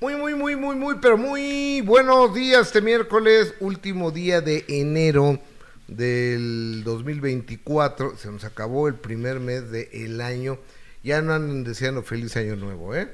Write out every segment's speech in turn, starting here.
Muy, muy, muy, muy, muy, pero muy buenos días este miércoles, último día de enero del 2024. Se nos acabó el primer mes del año. Ya no andan deseando feliz año nuevo, ¿eh?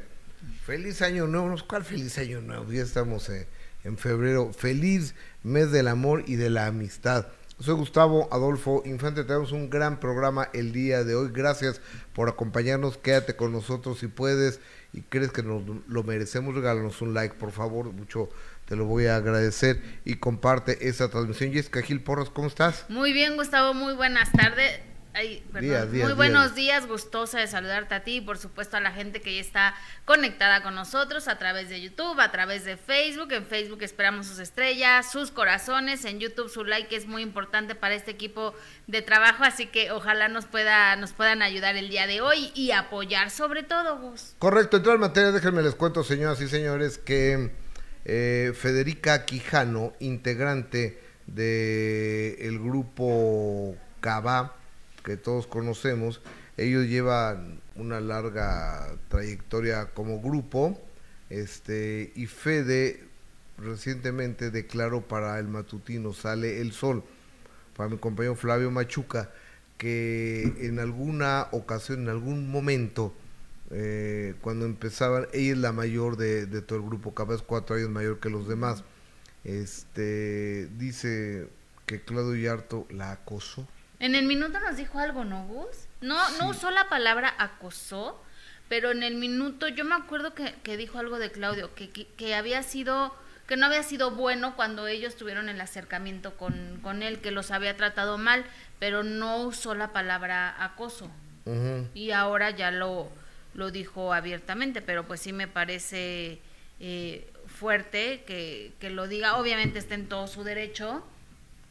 Feliz año nuevo. ¿Cuál feliz año nuevo? Ya estamos en febrero. Feliz mes del amor y de la amistad. Soy Gustavo Adolfo Infante, tenemos un gran programa el día de hoy. Gracias por acompañarnos, quédate con nosotros si puedes y crees que nos lo merecemos, regálanos un like, por favor, mucho te lo voy a agradecer y comparte esa transmisión. Jessica Gil Porras, ¿cómo estás? Muy bien, Gustavo, muy buenas tardes. Ay, perdón. Muy buenos días, gustosa de saludarte a ti y por supuesto a la gente que ya está conectada con nosotros a través de YouTube, a través de Facebook. En Facebook esperamos sus estrellas, sus corazones, en YouTube su like es muy importante para este equipo de trabajo, así que ojalá nos pueda nos puedan ayudar el día de hoy y apoyar sobre todo, Gus. Correcto, en todas materia, déjenme les cuento, señoras y señores, que eh, Federica Quijano, integrante del el grupo Cava, que todos conocemos. Ellos llevan una larga trayectoria como grupo. Este, y Fede recientemente declaró para el matutino Sale el Sol, para mi compañero Flavio Machuca, que en alguna ocasión, en algún momento, eh, cuando empezaban, ella es la mayor de, todo el grupo, cada vez cuatro años mayor que los demás, este, dice que Claudio Yarto la acosó en el minuto nos dijo algo, ¿no, Gus? No, no usó la palabra acosó, pero en el minuto yo me acuerdo que, que dijo algo de Claudio, que, que, había sido, que no había sido bueno cuando ellos tuvieron el acercamiento con, con él, que los había tratado mal, pero no usó la palabra acoso. Y ahora ya lo, lo dijo abiertamente, pero pues sí me parece eh, fuerte que, que lo diga. Obviamente está en todo su derecho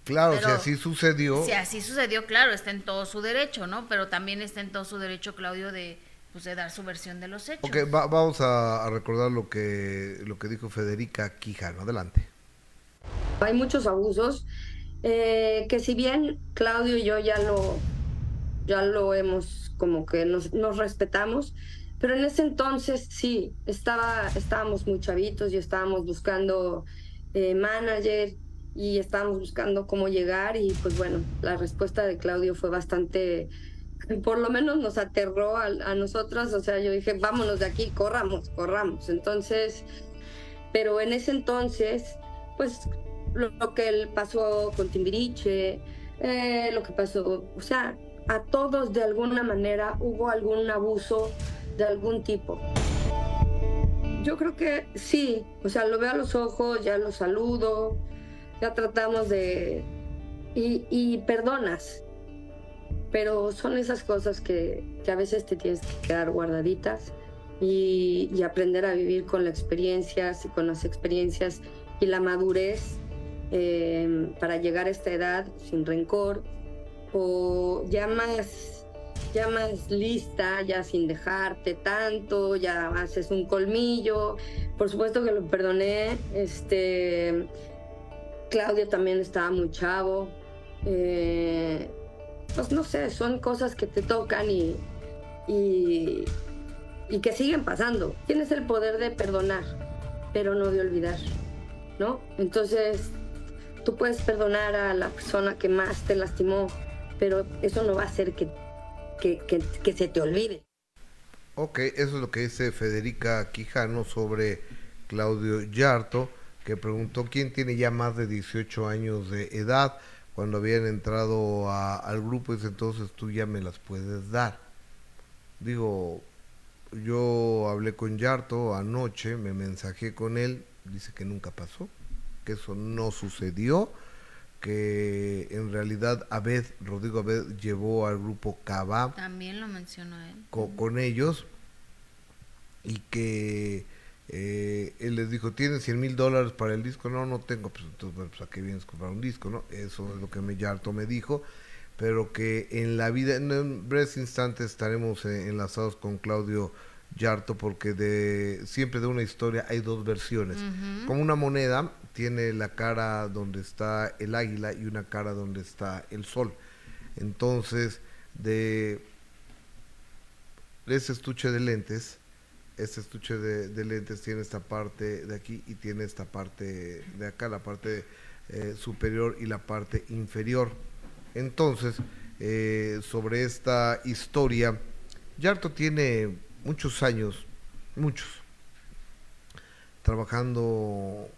Claro, si así sucedió. Si así sucedió, claro, está en todo su derecho, ¿no? Pero también está en todo su derecho, Claudio, de, pues, de dar su versión de los hechos. Ok, vamos a, recordar lo que, lo que dijo Federica Quijano. Adelante. Hay muchos abusos eh, que si bien Claudio y yo ya lo, ya lo hemos, como que nos, nos respetamos, pero en ese entonces sí, estaba, estábamos muy chavitos y estábamos buscando eh, manager y estábamos buscando cómo llegar y pues bueno, la respuesta de Claudio fue bastante, por lo menos nos aterró a, a nosotras, o sea, yo dije, vámonos de aquí, corramos, corramos. Entonces, pero en ese entonces, pues lo, que él pasó con Timbiriche, eh, lo que pasó, o sea, a todos de alguna manera hubo algún abuso de algún tipo. Yo creo que sí, o sea, lo veo a los ojos, ya lo saludo, ya tratamos de... Y, perdonas, pero son esas cosas que, a veces te tienes que quedar guardaditas y, aprender a vivir con las experiencias y con las experiencias y la madurez eh, para llegar a esta edad sin rencor o ya más, ya más lista, ya sin dejarte tanto, ya haces un colmillo. Por supuesto que lo perdoné, este Claudio también estaba muy chavo. Eh, pues no sé, son cosas que te tocan y, y, que siguen pasando. Tienes el poder de perdonar, pero no de olvidar, ¿no? Entonces, tú puedes perdonar a la persona que más te lastimó, pero eso no va a hacer que, que, que se te olvide. Ok, eso es lo que dice Federica Quijano sobre Claudio Yarto que preguntó quién tiene ya más de 18 años de edad cuando habían entrado al grupo, dice entonces tú ya me las puedes dar. Digo, yo hablé con Yarto anoche, me mensajé con él, dice que nunca pasó, que eso no sucedió, que en realidad Abed, Rodrigo Abed llevó al grupo Cava. También lo mencionó él. con ellos y que eh, él les dijo, ¿tienes 100 mil dólares para el disco? No, no tengo. Pues entonces, pues, ¿a qué vienes a comprar un disco? no Eso es lo que me, Yarto me dijo. Pero que en la vida, en breves instantes estaremos eh, enlazados con Claudio Yarto porque de siempre de una historia hay dos versiones. Como una moneda tiene la cara donde está el águila y una cara donde está el sol. Entonces, de ese estuche de lentes, este estuche de, lentes tiene esta parte de aquí y tiene esta parte de acá, la parte eh, superior y la parte inferior. Entonces, eh, sobre esta historia, Yarto tiene muchos años, muchos, trabajando,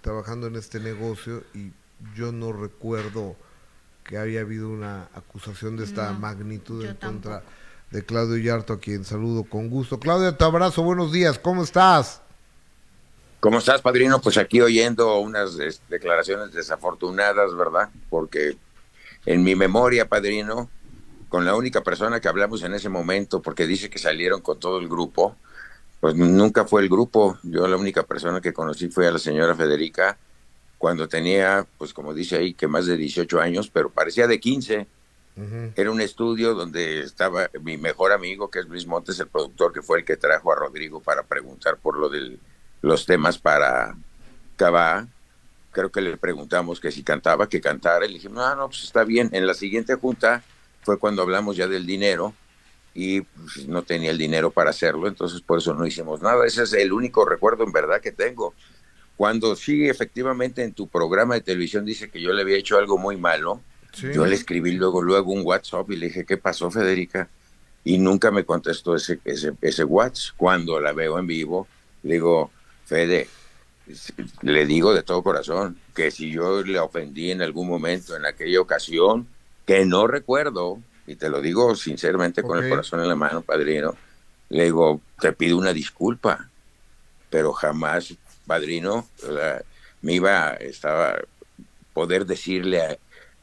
trabajando en este negocio y yo no recuerdo que haya habido una acusación de esta magnitud en contra de Claudio Yarto, a quien saludo con gusto. Claudio, te abrazo, buenos días, ¿cómo estás? ¿Cómo estás, padrino? Pues aquí oyendo unas declaraciones desafortunadas, ¿verdad? Porque en mi memoria, padrino, con la única persona que hablamos en ese momento, porque dice que salieron con todo el grupo, pues nunca fue el grupo. Yo la única persona que conocí fue a la señora Federica cuando tenía, pues como dice ahí, que más de 18 años, pero parecía de 15 era un estudio donde estaba mi mejor amigo, que es Luis Montes, el productor, que fue el que trajo a Rodrigo para preguntar por lo de los temas para Cabá. Creo que le preguntamos que si cantaba, que cantara. Y le dijimos, no, no, pues está bien. En la siguiente junta fue cuando hablamos ya del dinero y pues, no tenía el dinero para hacerlo, entonces por eso no hicimos nada. Ese es el único recuerdo en verdad que tengo. Cuando sí, efectivamente, en tu programa de televisión dice que yo le había hecho algo muy malo, yo le escribí luego, luego un WhatsApp y le dije, ¿qué pasó, Federica? Y nunca me contestó ese, ese, ese WhatsApp. Cuando la veo en vivo, le digo, Fede, le digo de todo corazón que si yo le ofendí en algún momento, en aquella ocasión, que no recuerdo, y te lo digo sinceramente con el corazón en la mano, padrino, le digo, te pido una disculpa, pero jamás, padrino, me iba, estaba, poder decirle a,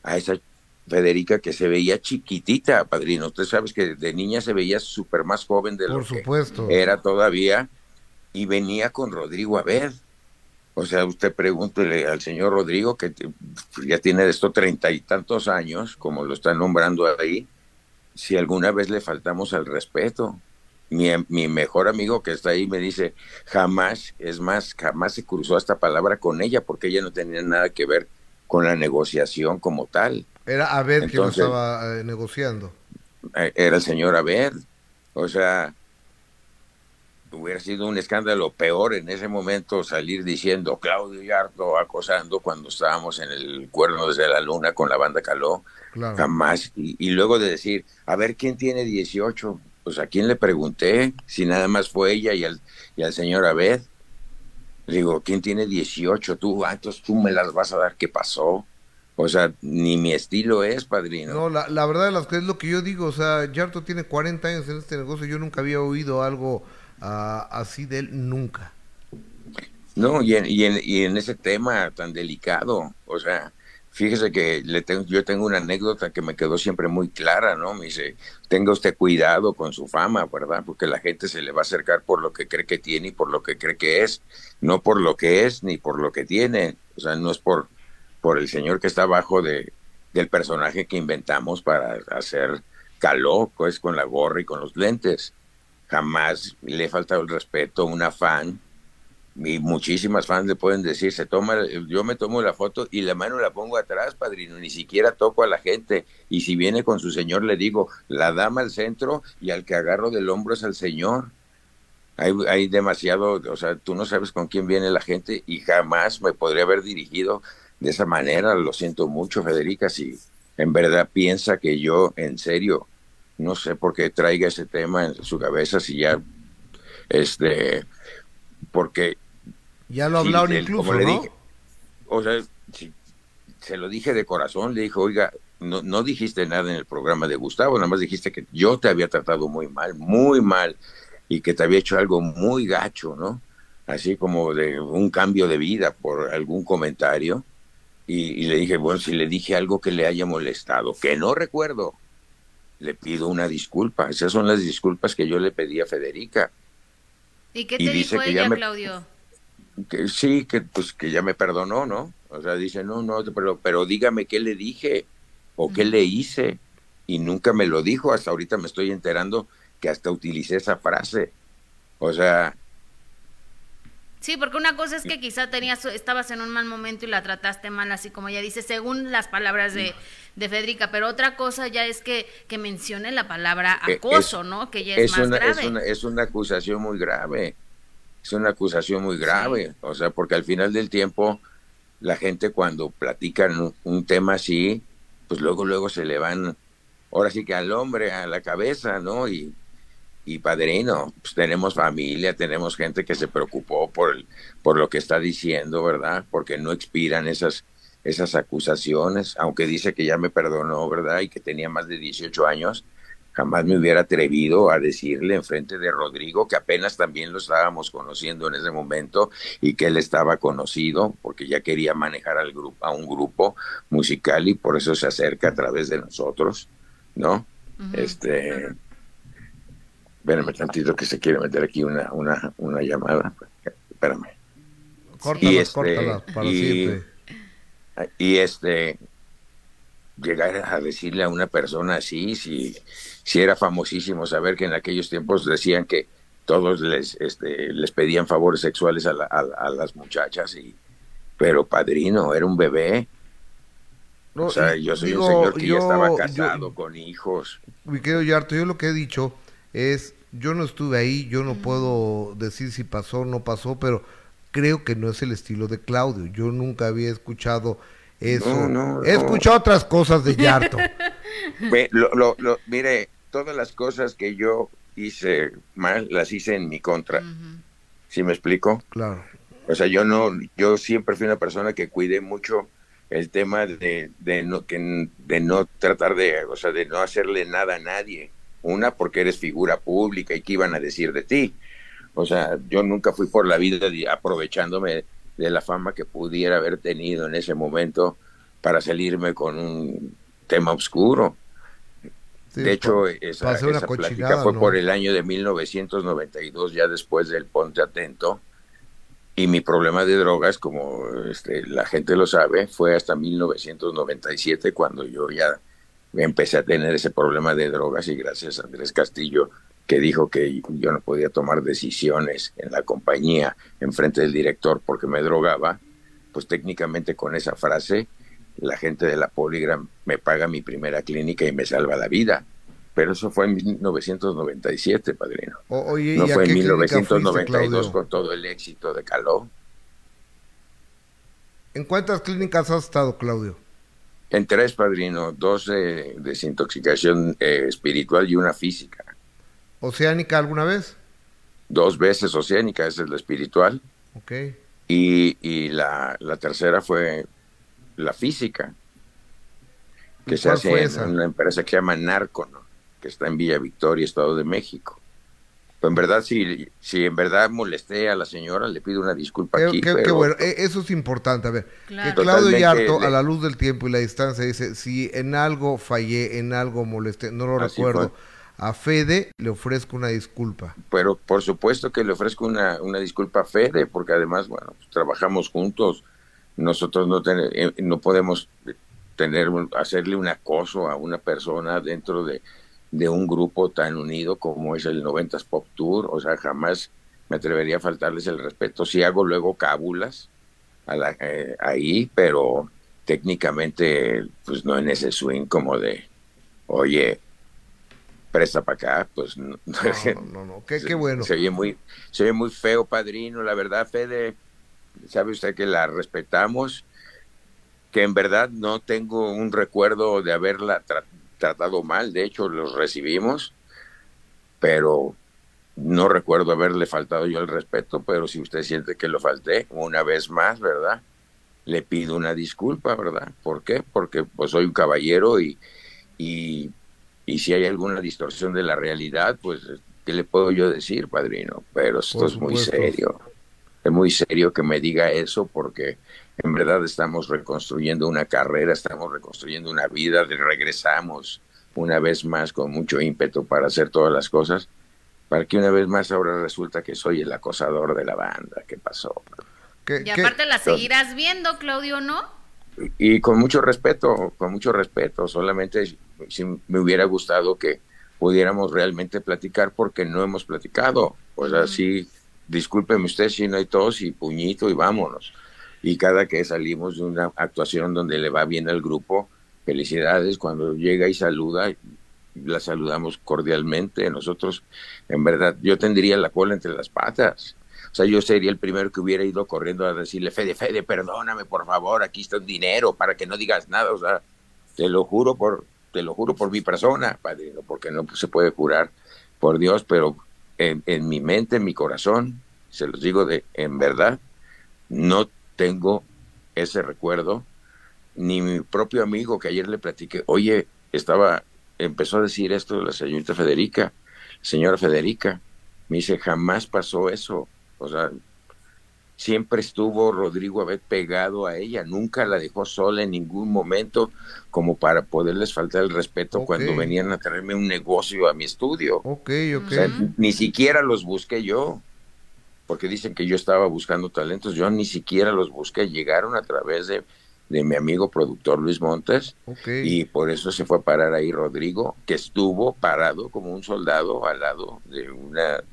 a esa Federica que se veía chiquitita, padrino. Usted sabe que de niña se veía súper más joven de lo supuesto. que era todavía y venía con Rodrigo a ver. O sea, usted pregúntele al señor Rodrigo, que ya tiene de esto treinta y tantos años, como lo está nombrando ahí, si alguna vez le faltamos al respeto. Mi, mi, mejor amigo que está ahí me dice, jamás, es más, jamás se cruzó esta palabra con ella porque ella no tenía nada que ver con la negociación como tal. Era Abed quien estaba eh, negociando. Eh, era el señor Abed. O sea, hubiera sido un escándalo peor en ese momento salir diciendo Claudio Yarto acosando cuando estábamos en el cuerno desde la luna con la banda Caló. Jamás. Y, luego de decir, a ver quién tiene 18. Pues a quién le pregunté, si nada más fue ella y al, y al señor Abed. Digo, ¿quién tiene 18? Tú, ah, entonces tú me las vas a dar. ¿Qué pasó? O sea, ni mi estilo es, padrino. No, la, la verdad de las es lo que yo digo. O sea, Yarto tiene 40 años en este negocio. Yo nunca había oído algo ah, así de él, nunca. No, y en, y, en, y en ese tema tan delicado, o sea, Fíjese que le tengo, yo tengo una anécdota que me quedó siempre muy clara, ¿no? Me dice, tenga usted cuidado con su fama, ¿verdad? Porque la gente se le va a acercar por lo que cree que tiene y por lo que cree que es, no por lo que es ni por lo que tiene. O sea, no es por, por el señor que está abajo de, del personaje que inventamos para hacer caló, pues con la gorra y con los lentes. Jamás le he faltado el respeto a una fan y muchísimas fans le pueden decir, se toma, yo me tomo la foto y la mano la pongo atrás, padrino, ni siquiera toco a la gente. Y si viene con su señor, le digo, la dama al centro y al que agarro del hombro es al señor. Hay, hay demasiado, o sea, tú no sabes con quién viene la gente y jamás me podría haber dirigido de esa manera. Lo siento mucho, Federica, si en verdad piensa que yo, en serio, no sé por qué traiga ese tema en su cabeza, si ya, este, porque ya lo hablaron incluso, ¿no? dije, o sea, se lo dije de corazón, le dijo, oiga, no, no dijiste nada en el programa de Gustavo, nada más dijiste que yo te había tratado muy mal, muy mal, y que te había hecho algo muy gacho, ¿no? Así como de un cambio de vida por algún comentario. Y, y le dije, bueno, si le dije algo que le haya molestado, que no recuerdo, le pido una disculpa. Esas son las disculpas que yo le pedí a Federica. ¿Y qué te dijo ella, Claudio? Que sí, que pues que ya me perdonó, ¿no? O sea, dice, no, no, pero, pero dígame qué le dije o qué le hice. Y nunca me lo dijo, hasta ahorita me estoy enterando que hasta utilicé esa frase. O sea, Sí, porque una cosa es que quizá tenías, estabas en un mal momento y la trataste mal, así como ella dice, según las palabras de, de Federica, pero otra cosa ya es que, que mencione la palabra Eh, acoso, es- ¿no? Que ya es, más una, grave. Es una, es una acusación muy grave. Es una acusación muy grave. O sea, porque al final del tiempo, la gente cuando platican un, un tema así, pues luego, luego se le van, ahora sí que al hombre, a la cabeza, ¿no? Y, y padrino, pues tenemos familia, tenemos gente que se preocupó por, el, por lo que está diciendo, ¿verdad? Porque no expiran esas, esas acusaciones, aunque dice que ya me perdonó, ¿verdad? Y que tenía más de 18 años, jamás me hubiera atrevido a decirle enfrente de Rodrigo, que apenas también lo estábamos conociendo en ese momento y que él estaba conocido porque ya quería manejar al grupo, a un grupo musical y por eso se acerca a través de nosotros, ¿no? Ujú. Este, espérame tantito que se quiere meter aquí una, una, una llamada. Espérame. Córtalas, Y este, córtalas para y- siempre. Y este, llegar a decirle a una persona así, si, si era famosísimo saber que en aquellos tiempos decían que todos les, este, les pedían favores sexuales a, la- a- a las muchachas, y, pero padrino, era un bebé. No, o sea, y yo soy digo, un señor que yo- ya estaba yo- casado con hijos. Mi querido Yarto, yo lo que he dicho es, yo no estuve ahí, yo no puedo decir si pasó o no pasó, pero creo que no es el estilo de Claudio. Yo nunca había escuchado eso. No, no, He no. escuchado otras cosas de Yarto. Lo, lo- lo- mire, todas las cosas que yo hice mal, las hice en mi contra. Ujú. ¿Sí me explico? claro. O sea, yo no, yo siempre fui una persona que cuidé mucho el tema de, de no que de no tratar de, o sea, de no hacerle nada a nadie. Una porque eres figura pública y qué iban a decir de ti. O sea, yo nunca fui por la vida de- aprovechándome de la fama que pudiera haber tenido en ese momento para salirme con un tema oscuro. Sí, de hecho, pa- esa, esa plática fue ¿no? por el año de 1992, ya después del Ponte Atento. Y mi problema de drogas, como este, la gente lo sabe, fue hasta 1997 cuando yo ya empecé a tener ese problema de drogas y gracias a Andrés Castillo que dijo que yo no podía tomar decisiones en la compañía en frente del director porque me drogaba, pues técnicamente con esa frase la gente de la Polygram me paga mi primera clínica y me salva la vida. Pero eso fue en 1997, padrino. O- oye, No ¿y a fue en qué clínica fuiste, 1992 Claudio? con todo el éxito de Caló. ¿En cuántas clínicas has estado, Claudio? En tres, padrino, dos de desintoxicación eh, espiritual y una física. ¿Oceánica alguna vez? Dos veces oceánica, esa es la espiritual. Ok. Y, y la, la tercera fue la física, ¿Y que se hace en esa? una empresa que se llama Narcono, que está en Villa Victoria, Estado de México. Pues en verdad, si, si en verdad molesté a la señora, le pido una disculpa Qué, aquí. qué- bueno, e- eso es importante. A ver, Claro. que Claudio Yarto, a la luz del tiempo y la distancia, dice: Si en algo fallé, en algo molesté, no lo Así recuerdo. A Fede le ofrezco una disculpa. pero por supuesto que le ofrezco una, una disculpa a Fede, porque además, bueno, trabajamos juntos. Nosotros no, ten- eh, no podemos tener hacerle un acoso a una persona dentro de, de un grupo tan unido como es el 90s Pop Tour. O sea, jamás me atrevería a faltarles el respeto. Si hago luego cábulas a la- eh, ahí, pero técnicamente, pues no en ese swing como de, oye, presta para acá, pues no, No, no, no. Qué, qué bueno. se oye muy, se oye muy feo, padrino. La verdad, Fede, sabe usted que la respetamos, que en verdad no tengo un recuerdo de haberla tra- tratado mal. De hecho, los recibimos, pero no recuerdo haberle faltado yo el respeto. Pero si usted siente que lo falté, una vez más, ¿verdad? Le pido una disculpa, ¿verdad? ¿Por qué? Porque pues soy un caballero y, y, y si hay alguna distorsión de la realidad, pues, ¿qué le puedo yo decir, padrino? Pero esto Por es muy supuesto. serio. Es muy serio que me diga eso porque en verdad estamos reconstruyendo una carrera, estamos reconstruyendo una vida, regresamos una vez más con mucho ímpetu para hacer todas las cosas, para que una vez más ahora resulta que soy el acosador de la banda. ¿Qué pasó? ¿Qué- Y qué- aparte la seguirás viendo, Claudio, ¿no? Y con mucho respeto, con mucho respeto, solamente si- me hubiera gustado que pudiéramos realmente platicar porque no hemos platicado. O sea, Ujú. sí, discúlpeme usted si no hay tos y puñito y vámonos. Y cada que salimos de una actuación donde le va bien al grupo, felicidades, cuando llega y saluda, la saludamos cordialmente. Nosotros, en verdad, yo tendría la cola entre las patas. Sea, yo sería el primero que hubiera ido corriendo a decirle, Fede, Fede, perdóname, por favor, aquí está un dinero para que no digas nada. O sea, te lo juro por, te lo juro por mi persona, padrino, porque no se puede jurar por Dios, pero en, en mi mente, en mi corazón, se los digo de en verdad, no tengo ese recuerdo, ni mi propio amigo que ayer le platiqué, oye, estaba, empezó a decir esto la señorita Federica, señora Federica, me dice, jamás pasó eso, o sea, siempre estuvo Rodrigo Abed pegado a ella, nunca la dejó sola en ningún momento como para poderles faltar el respeto cuando venían a traerme un negocio a mi estudio. Ok, ok. ni siquiera los busqué yo porque dicen que yo estaba buscando talentos, yo ni siquiera los busqué, llegaron a través de, de mi amigo productor Luis Montes y por eso se fue a parar ahí Rodrigo, que estuvo parado como un soldado al lado de una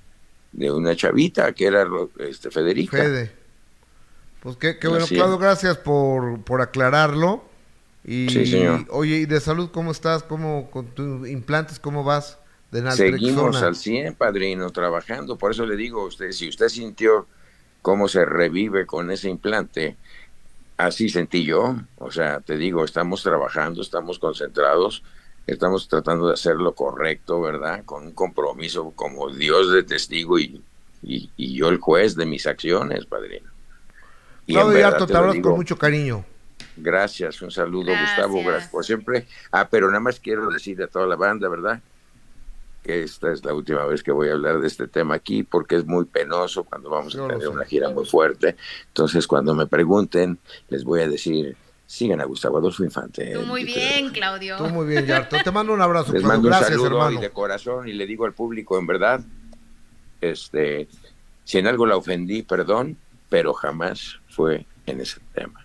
de una chavita que era este Federica. Fede. Pues qué, qué bueno, Claudio, gracias por, por aclararlo. Y, sí, señor. oye, ¿y de salud cómo estás? ¿Cómo con tus implantes cómo vas? Seguimos al 100, padrino, trabajando. Por eso le digo a usted, si usted sintió cómo se revive con ese implante, así sentí yo. O sea, te digo, estamos trabajando, estamos concentrados, estamos tratando de hacer lo correcto, ¿verdad? Con un compromiso como Dios de testigo y, y, yo el juez de mis acciones, padrino. Y Claudio te, te hablas con mucho cariño. Gracias, un saludo, Gustavo, gracias por siempre. Ah, pero nada más quiero decir a toda la banda, ¿verdad? que esta es la última vez que voy a hablar de este tema aquí porque es muy penoso cuando vamos a tener una gira muy fuerte. Entonces, cuando me pregunten, les voy a decir, sigan a Gustavo Adolfo Infante. Tú muy bien, Claudio. Tú muy bien, Yarto. Te mando un abrazo. Les mando un saludo de corazón y le digo al público, en verdad, este, si en algo la ofendí, perdón, pero jamás fue en ese tema.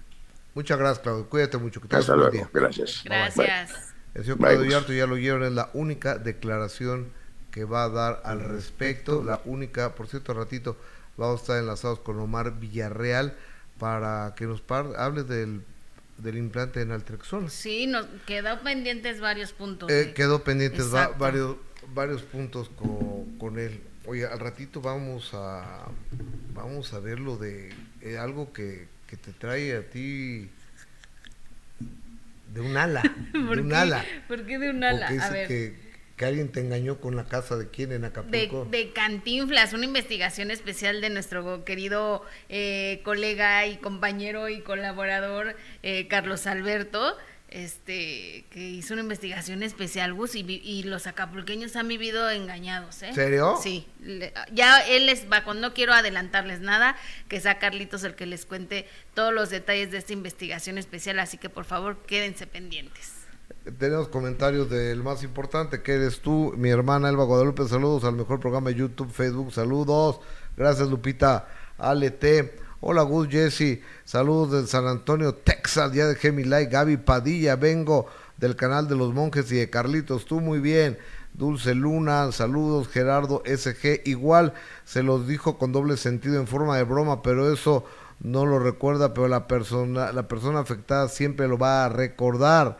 Muchas gracias, Claudio. Cuídate mucho. Que Hasta luego. Gracias. Gracias. El señor Claudio Yarto ya lo oyeron, es la única declaración que va a dar al respecto. La única, por cierto, ratito vamos a estar enlazados con Omar Villarreal para que nos hable del, del implante en Altrexol. Sí, nos quedó pendientes varios puntos. Eh, quedó pendientes varios, varios puntos con, con, él. Oye, al ratito vamos a vamos a ver lo de eh, algo que, que te trae a ti de un ala. de un ala. ¿Por qué de un ala? a ver. Que, que, alguien te engañó con la casa de quién en Acapulco. De, de Cantinflas, una investigación especial de nuestro querido eh, colega y compañero y colaborador eh, Carlos Alberto este que hizo una investigación especial Gus y, los acapulqueños han vivido engañados ¿eh? ¿Serio? Sí, ya él les va, no quiero adelantarles nada, que sea Carlitos el que les cuente todos los detalles de esta investigación especial, así que por favor quédense pendientes. Tenemos comentarios del más importante, que eres tú, mi hermana Elba Guadalupe, saludos al mejor programa de YouTube, Facebook, saludos, gracias Lupita, Ale T. Hola Gus Jesse, saludos de San Antonio, Texas, ya dejé mi like, Gaby Padilla, vengo del canal de los monjes y de Carlitos, tú muy bien. Dulce Luna, saludos, Gerardo SG, igual se los dijo con doble sentido en forma de broma, pero eso no lo recuerda, pero la persona, la persona afectada siempre lo va a recordar.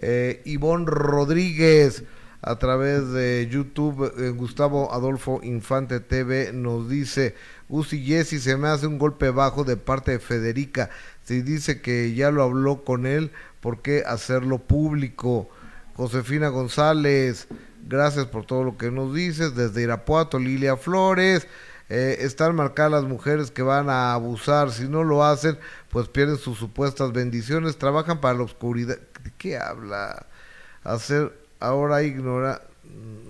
Eh, Ivonne Rodríguez, a través de YouTube, eh, Gustavo Adolfo Infante TV nos dice, Uzi Jesse se me hace un golpe bajo de parte de Federica. Si dice que ya lo habló con él, ¿por qué hacerlo público? Josefina González, gracias por todo lo que nos dices. Desde Irapuato, Lilia Flores. Eh, están marcadas las mujeres que van a abusar. Si no lo hacen, pues pierden sus supuestas bendiciones. Trabajan para la oscuridad. ¿De qué habla? Hacer ahora ignora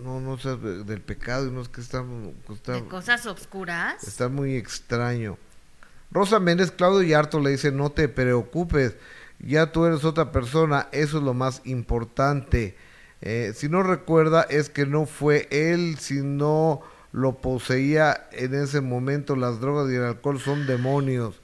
no, no sé, del pecado, no es que está, ¿De cosas oscuras? Está muy extraño. Rosa Méndez, Claudio Yarto le dice, no te preocupes, ya tú eres otra persona, eso es lo más importante. Eh, si no recuerda, es que no fue él, sino lo poseía en ese momento, las drogas y el alcohol son demonios.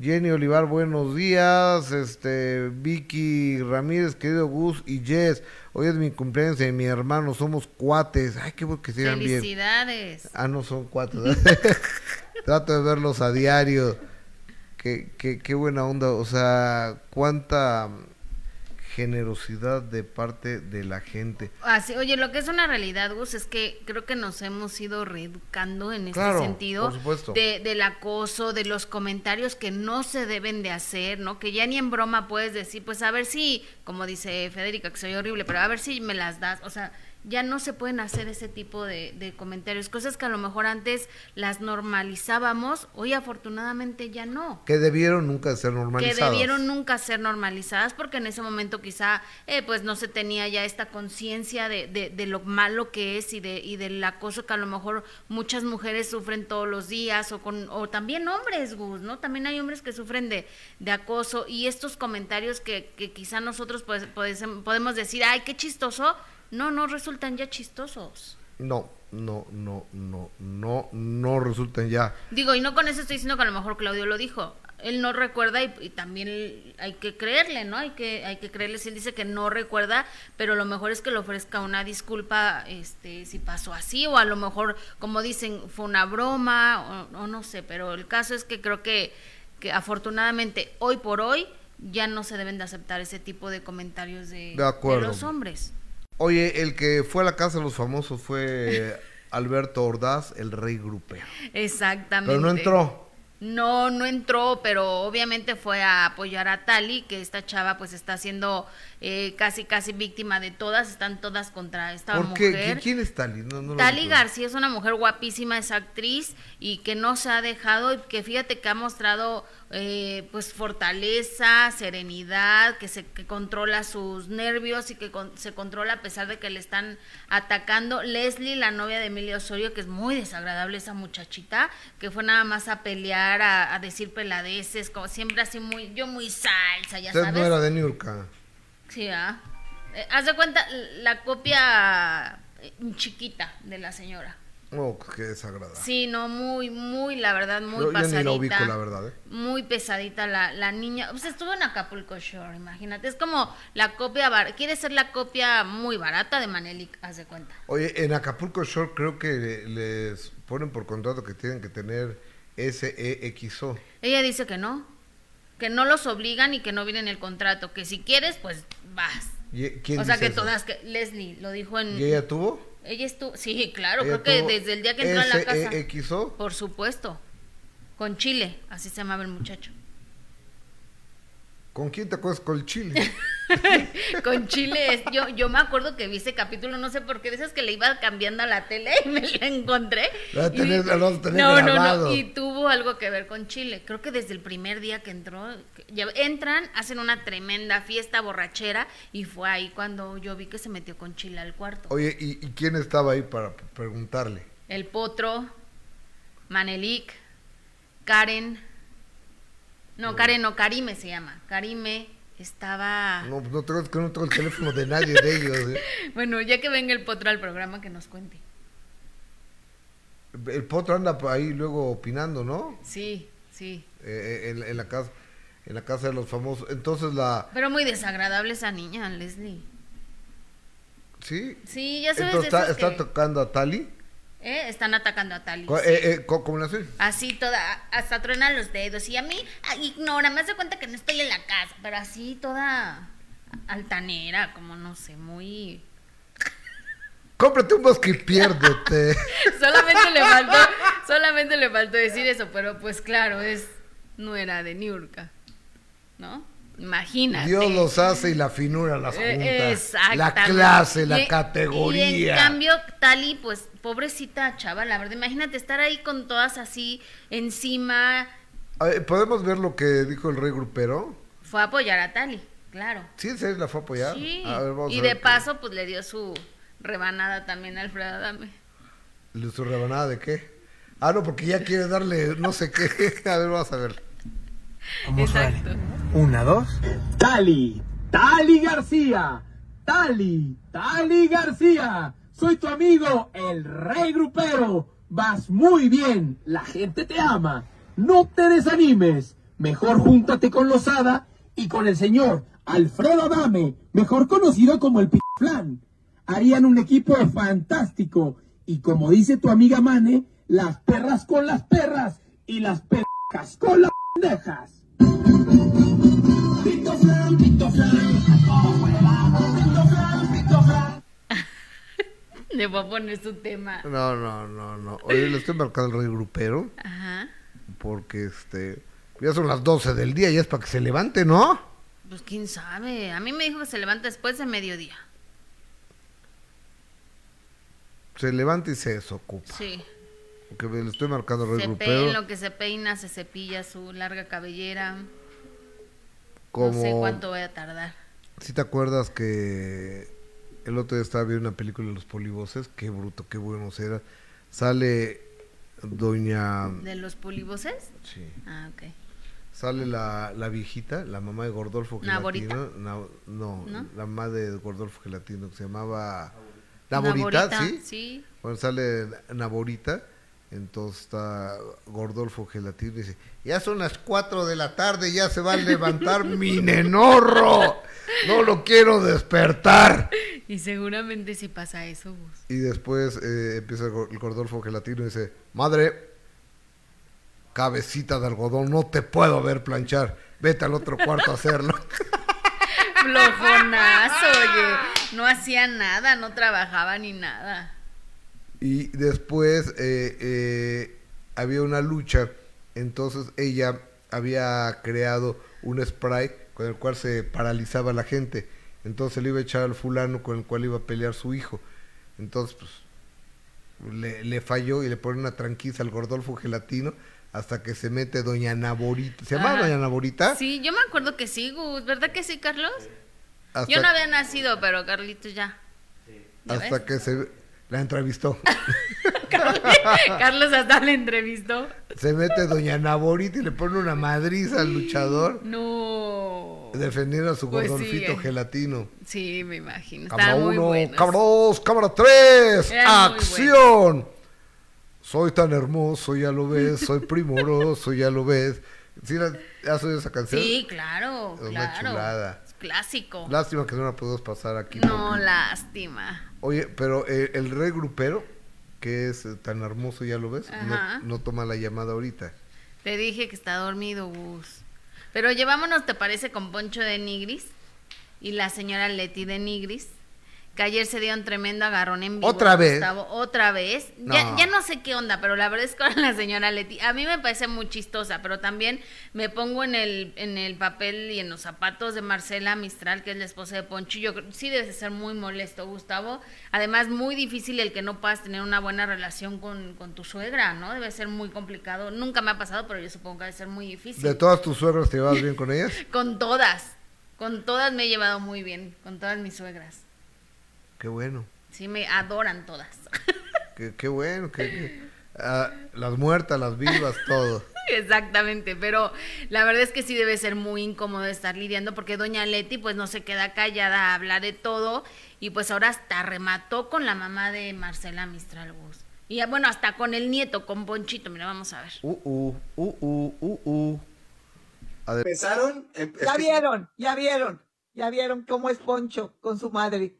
Jenny Olivar, buenos días. Este, Vicky Ramírez, querido Gus y Jess. Hoy es mi cumpleaños de mi hermano, somos cuates. Ay, qué bueno que sigan bien. Felicidades. Ah, no son cuatro. Trato de verlos a diario. Qué, qué, qué buena onda. O sea, cuánta generosidad de parte de la gente. Así, oye, lo que es una realidad, Gus, es que creo que nos hemos ido reeducando en este Claro, sentido por supuesto. de, del acoso, de los comentarios que no se deben de hacer, ¿no? Que ya ni en broma puedes decir, pues a ver si, como dice Federica, que soy horrible, pero a ver si me las das, o sea, ya no se pueden hacer ese tipo de, de comentarios, cosas que a lo mejor antes las normalizábamos, hoy afortunadamente ya no Que debieron nunca ser que normalizadas. debieron nunca ser normalizadas porque en ese momento quizá eh, pues no se tenía ya esta conciencia de, de, de lo malo que es y de y del acoso que a lo mejor muchas mujeres sufren todos los días o con o también hombres Gus no también hay hombres que sufren de, de acoso y estos comentarios que, que quizá nosotros pues, pues, podemos decir ay qué chistoso no no resultan ya chistosos No, no, no, no, no, no resultan ya. Digo, y no con eso estoy diciendo que a lo mejor Claudio lo dijo. Él no recuerda y, y también hay que creerle, ¿no? Hay que, hay que creerle si él dice que no recuerda, pero lo mejor es que le ofrezca una disculpa este, si pasó así, o a lo mejor, como dicen, fue una broma, o, o no sé, pero el caso es que creo que, que afortunadamente hoy por hoy ya no se deben de aceptar ese tipo de comentarios de, De los hombres. Oye, el que fue a la casa de los famosos fue Alberto Ordaz, el rey grupero. Exactamente. Pero no entró. No, no entró, pero obviamente fue a apoyar a Tali, que esta chava pues está siendo eh, casi casi víctima de todas, están todas contra esta ¿Por qué? mujer. ¿Qui- ¿Quién es Tali? No, no lo Tali. García es una mujer guapísima, es actriz y que no se ha dejado y que fíjate que ha mostrado eh, pues fortaleza, serenidad, que se que controla sus nervios y que con- se controla a pesar de que le están atacando. Leslie, la novia de Emilio Osorio, que es muy desagradable esa muchachita, que fue nada más a pelear, a, a decir peladeces, como siempre así muy, yo muy salsa, ya Usted sabes. no era de Niurka. Sí, ¿ah? Eh, haz de cuenta la copia eh, chiquita de la señora. Oh, qué desagradable. Sí, no, muy, muy, la verdad, muy Yo- yo ni pasadita. la ubico, la verdad, ¿eh? Muy pesadita la, la niña. Pues estuvo en Acapulco Shore, imagínate. Es como la copia, bar- quiere ser la copia muy barata de Manelik, haz de cuenta. Oye, en Acapulco Shore creo que le- les ponen por contrato que tienen que tener SEXO. Ella dice que no, que no los obligan y que no viene en el contrato, que si quieres, pues vas. ¿Y- ¿Quién O sea, que eso? todas, que Leslie lo dijo en... ¿Y ella tuvo? Ella estuvo, sí, claro, ¿Ella creo que desde el día que entró a la casa. SEXO? Por supuesto. Con Chile, así se llamaba el muchacho. ¿Con quién te acuerdas con el chile? Con Chile, yo, yo me acuerdo que vi ese capítulo, no sé por qué, de esas que le iba cambiando a la tele y me la encontré. La a Y- tener- la no, no, no, y tuvo algo que ver con Chile. Creo que desde el primer día que entró, ya- entran, hacen una tremenda fiesta borrachera y fue ahí cuando yo vi que se metió con Chile al cuarto. Oye, ¿y, y quién estaba ahí para preguntarle? El Potro, Manelik, Karen. No, Karen no, Karime se llama. Karime estaba. No, no tengo, no tengo el teléfono de nadie de ellos. ¿eh? Bueno, ya que venga el Potro al programa, que nos cuente. El potro anda por ahí luego opinando, ¿no? Sí, sí. Eh, en, en la casa en la casa de los famosos. Entonces la... Pero muy desagradable esa niña, Leslie. ¿Sí? Sí, ya sabes Entonces está, está tocando a Tali. ¿Eh? Están atacando a Tali. Eh, eh, ¿Cómo hace? Así toda, hasta truena los dedos. Y a mí, ignora, me hace cuenta que no estoy en la casa. Pero así toda altanera, como no sé, muy... Cómprate un bosque y piérdete. solamente le faltó, solamente le faltó decir eso, pero pues claro, es nuera de Niurka, ¿no? Imagínate. Dios los hace y la finura las junta. Eh, la exactamente. clase, la Y- categoría. Y en cambio, Tali, pues, pobrecita chava, la verdad, imagínate estar ahí con todas así encima. A ver, ¿Podemos ver lo que dijo el rey grupero? Fue a apoyar a Tali, claro. Sí, en serio la fue a apoyar. Sí. A ver, vamos y a de ver qué- paso, pues le dio su rebanada también a Alfredo Adame. ¿Su rebanada de qué? Ah, no, porque ya quiere darle no sé qué. A ver, vamos a ver. ¿Cómo suena? Exacto. Una, dos. Tali, Tali García, Tali, Tali García. Soy tu amigo, el rey grupero. Vas muy bien, la gente te ama. No te desanimes. Mejor júntate con Lozada y con el señor Alfredo Adame, mejor conocido como el Piflán. Harían un equipo fantástico. Y como dice tu amiga Mane, las perras con las perras y las perras con las pendejas. Le voy a poner su tema. No, no, no, no. Oye, le estoy marcando al rey grupero Ajá. porque este ya son las 12 del día, ya es para que se levante, ¿no? Pues quién sabe. A mí me dijo que se levanta después de mediodía. Se levanta y se desocupa. Sí. Porque le estoy marcando al rey Se grupero lo que se peina, se cepilla su larga cabellera. como No sé cuánto voy a tardar. si te acuerdas que el otro día estaba viendo una película de los polivoces, qué bruto, qué buenos era. Sale doña ¿De los polivoces? sí, Ah, ok. sale la, la viejita, la mamá de Gordolfo. Gelatino, Na- no, ¿No? la mamá de Gordolfo Gelatino que se llamaba Naborita, Naborita, ¿sí? Sí. Bueno, sale Naborita, entonces está Gordolfo Gelatino y dice, ya son las 4 de la tarde, ya se va a levantar mi nenorro, no lo quiero despertar. Y seguramente sí pasa eso. Y después eh, empieza el Gordolfo Gelatino y dice, madre, cabecita de algodón, no te puedo ver planchar, vete al otro cuarto a hacerlo. Flojonazo, oye. No hacía nada, no trabajaba ni nada. Y después eh, eh, había una lucha, entonces ella había creado un spray con el cual se paralizaba la gente. Entonces le iba a echar al fulano con el cual iba a pelear su hijo. Entonces, pues, le, le falló y le pone una tranquiza al Gordolfo Gelatino hasta que se mete Doña Naborita. ¿Se llama Ajá. Doña Naborita? Sí, yo me acuerdo que sí, Gus. ¿Verdad que sí, Carlos? Hasta, Yo no había nacido, pero Carlitos ya. ¿Ya hasta ves? que se la entrevistó. Carlos hasta le entrevistó. se mete Doña Naborita y le pone una madriza al luchador. No. Defendiendo a su Pues Gordolfito sí, gelatino. Sí, me imagino. Cámara Estaban muy 1, buenos. cámara 2, cámara 3, Eran muy acción. Soy tan hermoso, ya lo ves, soy primoroso, ya lo ves. ¿Sí la, ¿Has oído esa canción? Sí, claro, Es una claro. chulada. Es clásico. Lástima que no la podemos pasar aquí. No, porque- lástima. Oye, pero eh, el rey grupero, que es eh, tan hermoso, ya lo ves, no, no toma la llamada ahorita. Te dije que está dormido, Gus. Pero llevámonos, ¿te parece? Con Poncho de Nigris y la señora Leti de Nigris. Que ayer se dio un tremendo agarrón en vivo. ¿Otra vez? Gustavo. Otra vez. Ya, No. ya no sé qué onda, pero la verdad es que con la señora Leti, a mí me parece muy chistosa, pero también me pongo en el, en el papel y en los zapatos de Marcela Mistral, que es la esposa de creo- sí debe ser muy molesto, Gustavo. Además, muy difícil el que no puedas tener una buena relación con, con tu suegra, ¿no? Debe ser muy complicado. Nunca me ha pasado, pero yo supongo que debe ser muy difícil. ¿De todas tus suegras te llevas bien con ellas? Con todas. Con todas me he llevado muy bien, con todas mis suegras. Qué bueno, Sí, me adoran todas. qué, qué bueno. qué- qué- ah, las muertas, las vivas, todo. Exactamente, pero la verdad es que sí debe ser muy incómodo estar lidiando porque doña Leti pues no se queda callada, habla de todo y pues ahora hasta remató con la mamá de Marcela Mistral Gus. Y bueno, hasta con el nieto, con Ponchito, mira, vamos a ver. Uh, uh, uh, uh, uh, uh. Empezaron. em- Ya vieron, ya vieron, ya vieron cómo es Poncho con su madre.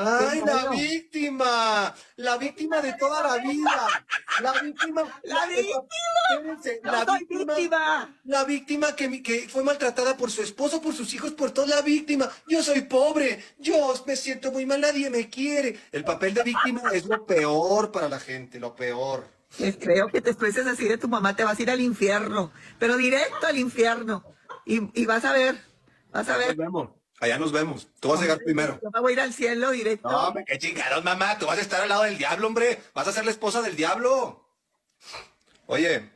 ¡Ay, la víctima! La víctima de toda la vida. La víctima. ¡La víctima! Espérense, ¡No La soy víctima. víctima! La víctima que, mi- que fue maltratada por su esposo, por sus hijos, por toda la víctima. Yo soy pobre. Yo me siento muy mal. Nadie me quiere. El papel de víctima es lo peor para la gente, lo peor. Eh, Creo que te expreses así de tu mamá, te vas a ir al infierno, pero directo al infierno. Y, y vas a ver, vas a Nos ver. vemos. Allá nos vemos. Tú vas a llegar primero. Yo me voy a ir al cielo directo. No, hombre, qué chingados, mamá. Tú vas a estar al lado del diablo, hombre. Vas a ser la esposa del diablo. Oye,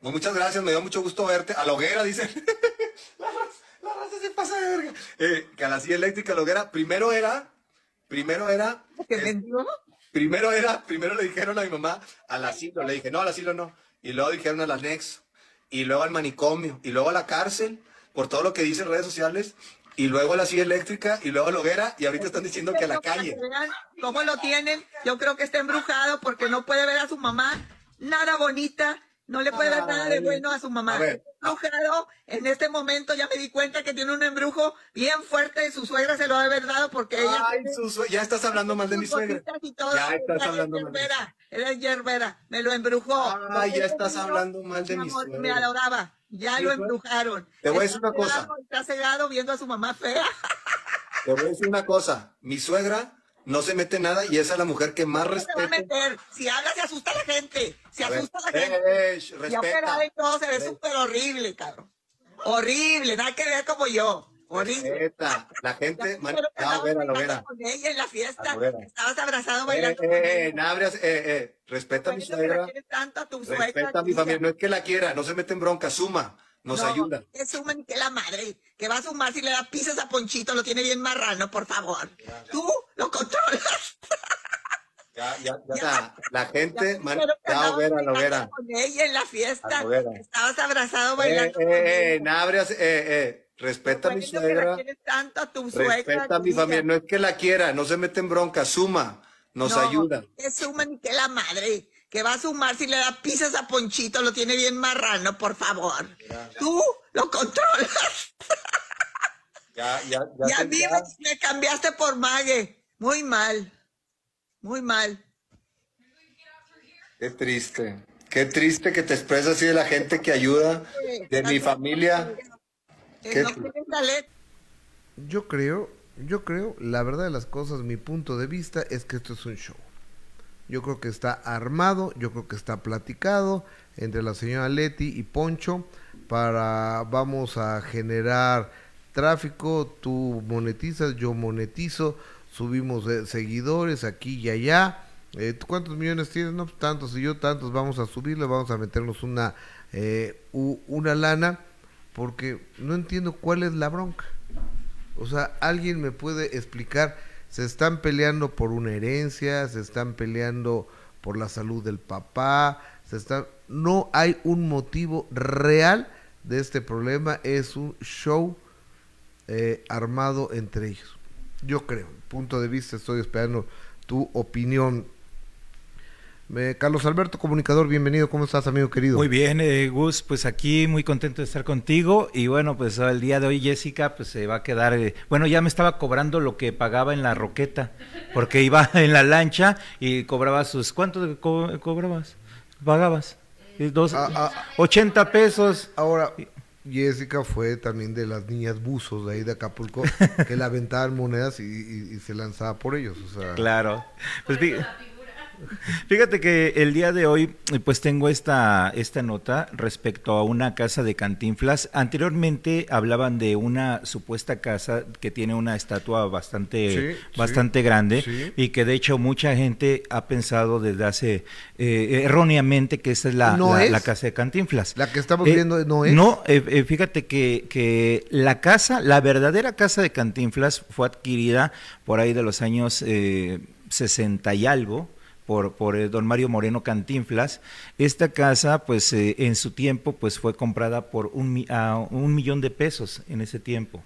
pues muchas gracias. Me dio mucho gusto verte. A la hoguera, dicen. la, raza, la raza se pasa de verga. Eh, que a la silla eléctrica, a la hoguera. Primero era, primero era, ¿Qué eh, vendió? primero era, primero le dijeron a mi mamá al asilo. Le dije, no, al asilo no. Y luego dijeron al anexo. Y luego al manicomio. Y luego a la cárcel. Por todo lo que dicen redes sociales. Y luego la silla eléctrica. Y luego la hoguera. Y ahorita están diciendo que a la calle. ¿Cómo lo tienen? Yo creo que está embrujado porque no puede ver a su mamá nada bonita, No le puede dar nada de bueno a su mamá. A ver. Embrujado, en este momento ya me di cuenta que tiene un embrujo bien fuerte. Su suegra se lo ha de haber dado porque ella. Ay, su ya estás hablando mal de mi suegra. y todo. Ya estás hablando mal de mi yerbera. Me lo embrujó. Ay, ya estás hablando mal de mi amor, Me suegra. adoraba. Ya lo embrujaron. Te voy a decir una cosa. Está cegado viendo a su mamá fea. Te voy a decir una cosa. Mi suegra no se mete nada y esa es la mujer que más No se va a meter. Si habla, se asusta la gente. Se A asusta la eh, gente. eh, sh, Y respeta. operada y todo se ve súper horrible, cabrón. Horrible, nada que ver como yo. Horrible. Respeta. La gente. man- Ya, estabas Vera, lo vera. con ella en la fiesta. A Vera. Estabas abrazado Eh, bailando con eh. Nabrias, eh, eh, respeta a mi la suegra. a. Respeta a mi familia. No es que la quiera, no se mete en bronca, suma, nos No, ayuda. Que sumen que la madre, que va a sumar si le da pizzas a Ponchito, lo tiene bien marrano, por favor. Tú lo controlas. Ya, ya, ya. La, la gente, ya, andabas Vera, lo bailando vera. con ella en la fiesta. A. Estabas abrazado Eh, bailando. eh, eh. Nabrias, eh, eh, respeta a mi suegra. tanto a tu suegra. Respeta a mi familia. No es que la quiera, no se mete en bronca, suma, nos No, ayuda. Que sumen que la madre, que va a sumar si le da pizzas a Ponchito, lo tiene bien marrano, por favor. Tú lo controlas. Ya, ya, Y a mí ya. me, me cambiaste por Mague. Muy mal. Muy mal. Qué triste. Qué triste que te expresas así de la gente que ayuda, de mi familia. Yo creo, yo creo, la verdad de las cosas, mi punto de vista es que esto es un show. Yo creo que está armado, yo creo que está platicado entre la señora Leti y Poncho para vamos a generar tráfico, tú monetizas, yo monetizo, subimos eh, seguidores aquí y allá. Eh, ¿tú ¿Cuántos millones tienes? No, pues tantos y yo tantos, vamos a subirle, vamos a meternos una, eh, una lana, porque no entiendo cuál es la bronca. O sea, alguien me puede explicar, se están peleando por una herencia, se están peleando por la salud del papá, se están no hay un motivo real de este problema, es un show eh, armado entre ellos. Yo creo, punto de vista, estoy esperando tu opinión. Eh, Carlos Alberto, comunicador, bienvenido, ¿cómo estás, amigo querido? Muy bien, eh, Gus, pues aquí muy contento de estar contigo y bueno, pues el día de hoy Jessica pues se va a quedar, eh, bueno, ya me estaba cobrando lo que pagaba en la roqueta, porque iba en la lancha y cobraba sus, ¿cuánto co- cobrabas? ¿Pagabas? Eh, Dos, Ah, ah. 80 pesos. Ahora, Jessica fue también de las niñas buzos de ahí de Acapulco que le aventaban monedas y, y- y se lanzaba por ellos. O sea, Claro. Pues fíjate que el día de hoy eh, pues tengo esta, esta nota respecto a una casa de Cantinflas. Anteriormente hablaban de una supuesta casa que tiene una estatua bastante, Sí, bastante sí, grande sí. y que de hecho mucha gente ha pensado desde hace eh, erróneamente que esa es la, No la- es. la casa de Cantinflas. La que estamos Eh, viendo no es. No, eh, eh, fíjate que, que la casa, la verdadera casa de Cantinflas fue adquirida por ahí de los años eh, 60 y algo. Por, por eh, don Mario Moreno Cantinflas. Esta casa, pues eh, en su tiempo, pues fue comprada por un, a un millón de pesos en ese tiempo.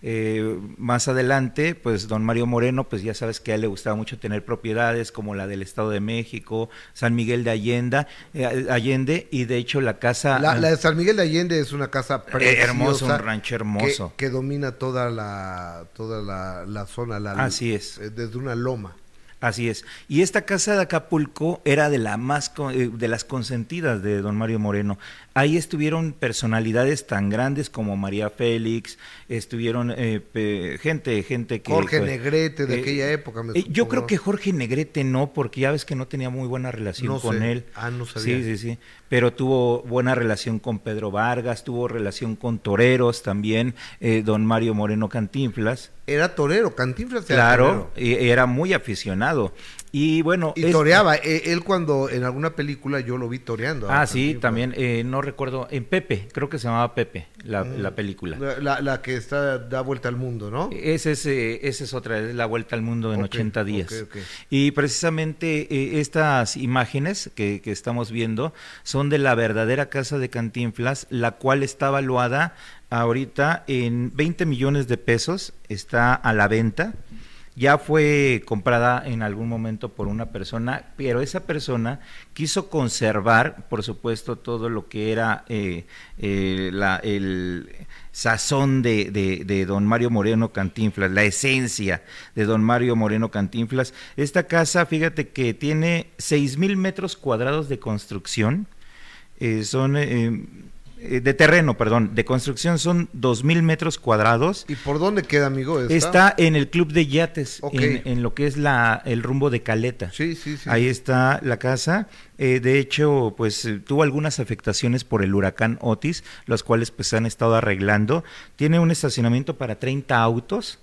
Eh, más adelante, pues don Mario Moreno, pues ya sabes que a él le gustaba mucho tener propiedades como la del Estado de México, San Miguel de Allende, eh, Allende y de hecho la casa... La, la de San Miguel de Allende es una casa preciosa. Hermoso, un rancho hermoso. Que, que domina toda la toda la, la zona. La, Así es. Desde una loma. Así es. Y esta casa de Acapulco era de la más eh, de las consentidas de don Mario Moreno. Ahí estuvieron personalidades tan grandes como María Félix, estuvieron eh, gente, gente que Jorge Negrete de eh, aquella época. me eh, yo creo que Jorge Negrete no, porque ya ves que no tenía muy buena relación No con sé. él. Ah, no sabía. Sí, sí, sí. Pero tuvo buena relación con Pedro Vargas, tuvo relación con toreros también, eh, don Mario Moreno Cantinflas. Era torero, Cantinflas era Claro, torero. era muy aficionado. Y bueno, Y toreaba. eh, Él cuando en alguna película yo lo vi toreando. Ah, a sí, también, eh, no recuerdo, en Pepe, creo que se llamaba Pepe, la, Mm. la película. La, la- la que está da vuelta al mundo, ¿no? Ese es, eh, esa es otra, es la vuelta al mundo en Ok, 80 días. Y precisamente eh, estas imágenes que, que estamos viendo son de la verdadera casa de Cantinflas, la cual está valuada ahorita en 20 millones de pesos, está a la venta. Ya fue comprada en algún momento por una persona, pero esa persona quiso conservar, por supuesto, todo lo que era eh, eh, el sazón de, don Mario Moreno Cantinflas, la esencia de don Mario Moreno Cantinflas. Esta casa, fíjate que tiene seis mil metros cuadrados de construcción, eh, son de terreno, perdón, de construcción son dos mil metros cuadrados. ¿Y por dónde queda, amigo? Está, está en el club de yates, okay. en, en, lo que es la, el rumbo de Caleta. Sí, sí, sí. Ahí está la casa. Eh, de hecho, pues eh, tuvo algunas afectaciones por el huracán Otis, los cuales pues han estado arreglando. Tiene un estacionamiento para 30 autos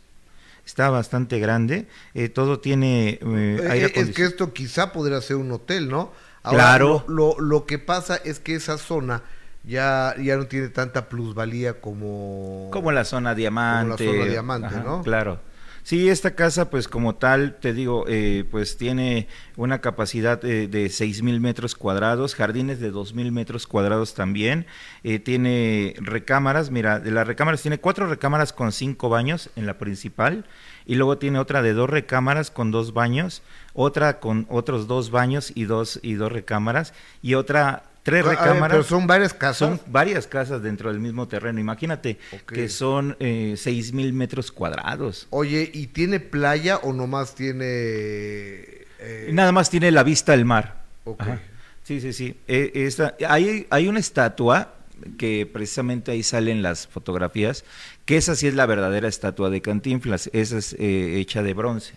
está bastante grande, eh, todo tiene eh, aire Es que esto quizá podría ser un hotel, ¿no? Ahora, claro. Lo, lo, lo, que pasa es que esa zona ya, ya no tiene tanta plusvalía como... Como la zona diamante. Como la zona diamante, Ajá, ¿no? Claro. Sí, esta casa, pues como tal, te digo, eh, pues tiene una capacidad eh, de seis mil metros cuadrados, jardines de dos mil metros cuadrados también, eh, tiene recámaras, mira, de las recámaras tiene cuatro recámaras con cinco baños en la principal, y luego tiene otra de dos recámaras con dos baños, otra con otros dos baños y dos, y dos recámaras, y otra tres recámaras. Ver, pero son varias casas. Son varias casas dentro del mismo terreno. Imagínate okay. que son eh, seis mil metros cuadrados. Oye, ¿y tiene playa o nomás tiene...? Eh... Nada más tiene la vista del mar. Okay. Sí, sí, sí. Eh, esta, hay, hay una estatua que precisamente ahí salen las fotografías, que esa sí es la verdadera estatua de Cantinflas, esa es eh, hecha de bronce.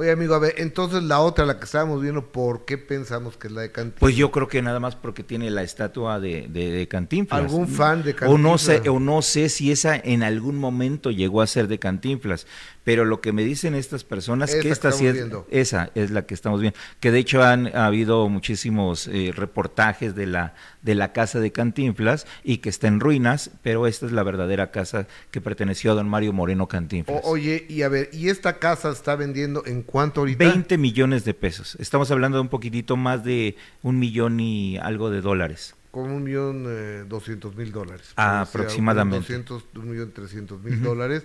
Oye, amigo, a ver, entonces la otra, la que estábamos viendo, ¿por qué pensamos que es la de Cantinflas? Pues yo creo que nada más porque tiene la estatua de, de, de Cantinflas. ¿Algún fan de Cantinflas? O no, sé, o no sé si esa en algún momento llegó a ser de Cantinflas, pero lo que me dicen estas personas, esa que esta que sí es, viendo. esa es la que estamos viendo, que de hecho han ha habido muchísimos eh, reportajes de la, de la casa de Cantinflas y que está en ruinas, pero esta es la verdadera casa que perteneció a don Mario Moreno Cantinflas. O, oye, y a ver, ¿y esta casa está vendiendo en cuánto ahorita? 20 millones de pesos. Estamos hablando de un poquitito más de un millón y algo de dólares. Con un millón eh, doscientos mil dólares. Ah, aproximadamente. Sea, un, 200, un millón trescientos mil dólares.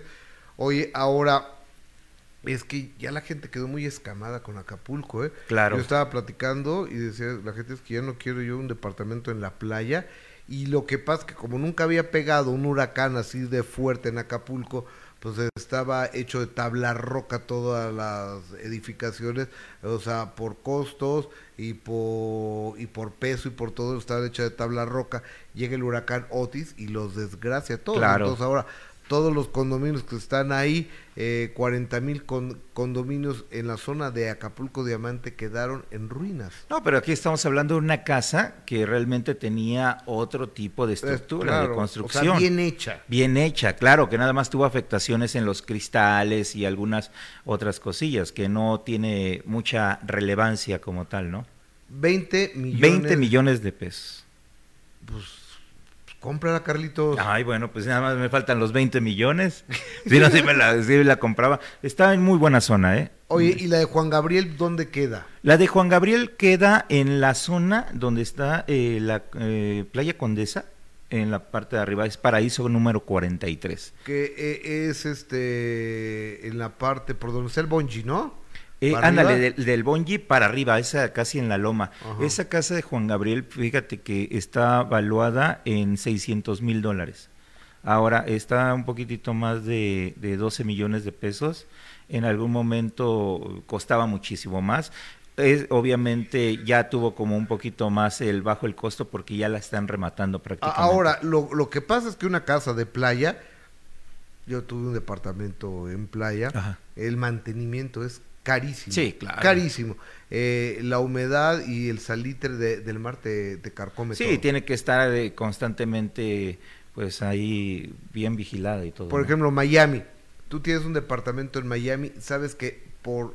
Oye, ahora, es que ya la gente quedó muy escamada con Acapulco, ¿eh? Claro. Yo estaba platicando y decía, la gente es que ya no quiero yo un departamento en la playa. Y lo que pasa es que como nunca había pegado un huracán así de fuerte en Acapulco, pues estaba hecho de tabla roca todas las edificaciones, o sea, por costos y por, y por peso y por todo, estaba hecho de tabla roca. Llega el huracán Otis y los desgracia todos. Claro. Entonces ahora todos los condominios que están ahí, eh, 40 mil con, condominios en la zona de Acapulco Diamante quedaron en ruinas. No, pero aquí estamos hablando de una casa que realmente tenía otro tipo de estructura, claro, de construcción. O sea, bien hecha. Bien hecha, claro, que nada más tuvo afectaciones en los cristales y algunas otras cosillas, que no tiene mucha relevancia como tal, ¿no? 20 millones. 20 millones de pesos. Pues cómprala, Carlitos. Ay, bueno, pues nada más me faltan los 20 millones. si no, si me la compraba. Está en muy buena zona, ¿eh? Oye, ¿y la de Juan Gabriel dónde queda? La de Juan Gabriel queda en la zona donde está eh, la eh, Playa Condesa, en la parte de arriba, es paraíso número 43. Que eh, es este, en la parte por donde está el Bonji, ¿no? Eh, ándale, del, del Bonji para arriba, esa casi en la loma. Ajá. Esa casa de Juan Gabriel, fíjate que está valuada en 600 mil dólares. Ahora está un poquitito más de, de 12 millones de pesos. En algún momento costaba muchísimo más. Es, obviamente ya tuvo como un poquito más el bajo el costo porque ya la están rematando prácticamente. Ahora, lo, lo que pasa es que una casa de playa, yo tuve un departamento en playa, Ajá. el mantenimiento es carísimo. Sí, claro. Carísimo. Eh, la humedad y el salitre de, del mar te, te carcome Sí, todo. tiene que estar eh, constantemente pues ahí bien vigilada y todo. Por ¿no? ejemplo, Miami. Tú tienes un departamento en Miami, sabes que por,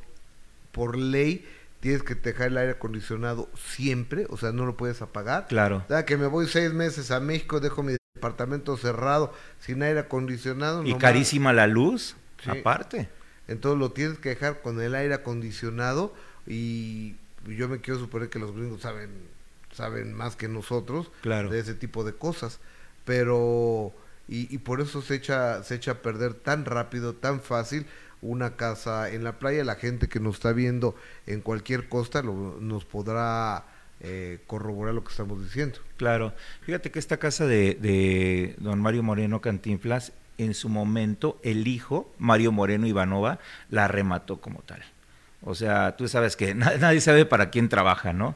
por ley tienes que dejar el aire acondicionado siempre, o sea, no lo puedes apagar. Claro. O sea, que me voy seis meses a México, dejo mi departamento cerrado, sin aire acondicionado. Y carísima la luz, sí. aparte entonces lo tienes que dejar con el aire acondicionado y yo me quiero suponer que los gringos saben saben más que nosotros claro. de ese tipo de cosas pero y, y, por eso se echa se echa a perder tan rápido tan fácil una casa en la playa. La gente que nos está viendo en cualquier costa lo- nos podrá eh, corroborar lo que estamos diciendo. Claro, fíjate que esta casa de, de don Mario Moreno Cantinflas, en su momento el hijo, Mario Moreno Ivanova, la remató como tal. O sea, tú sabes que na- nadie sabe para quién trabaja, ¿no?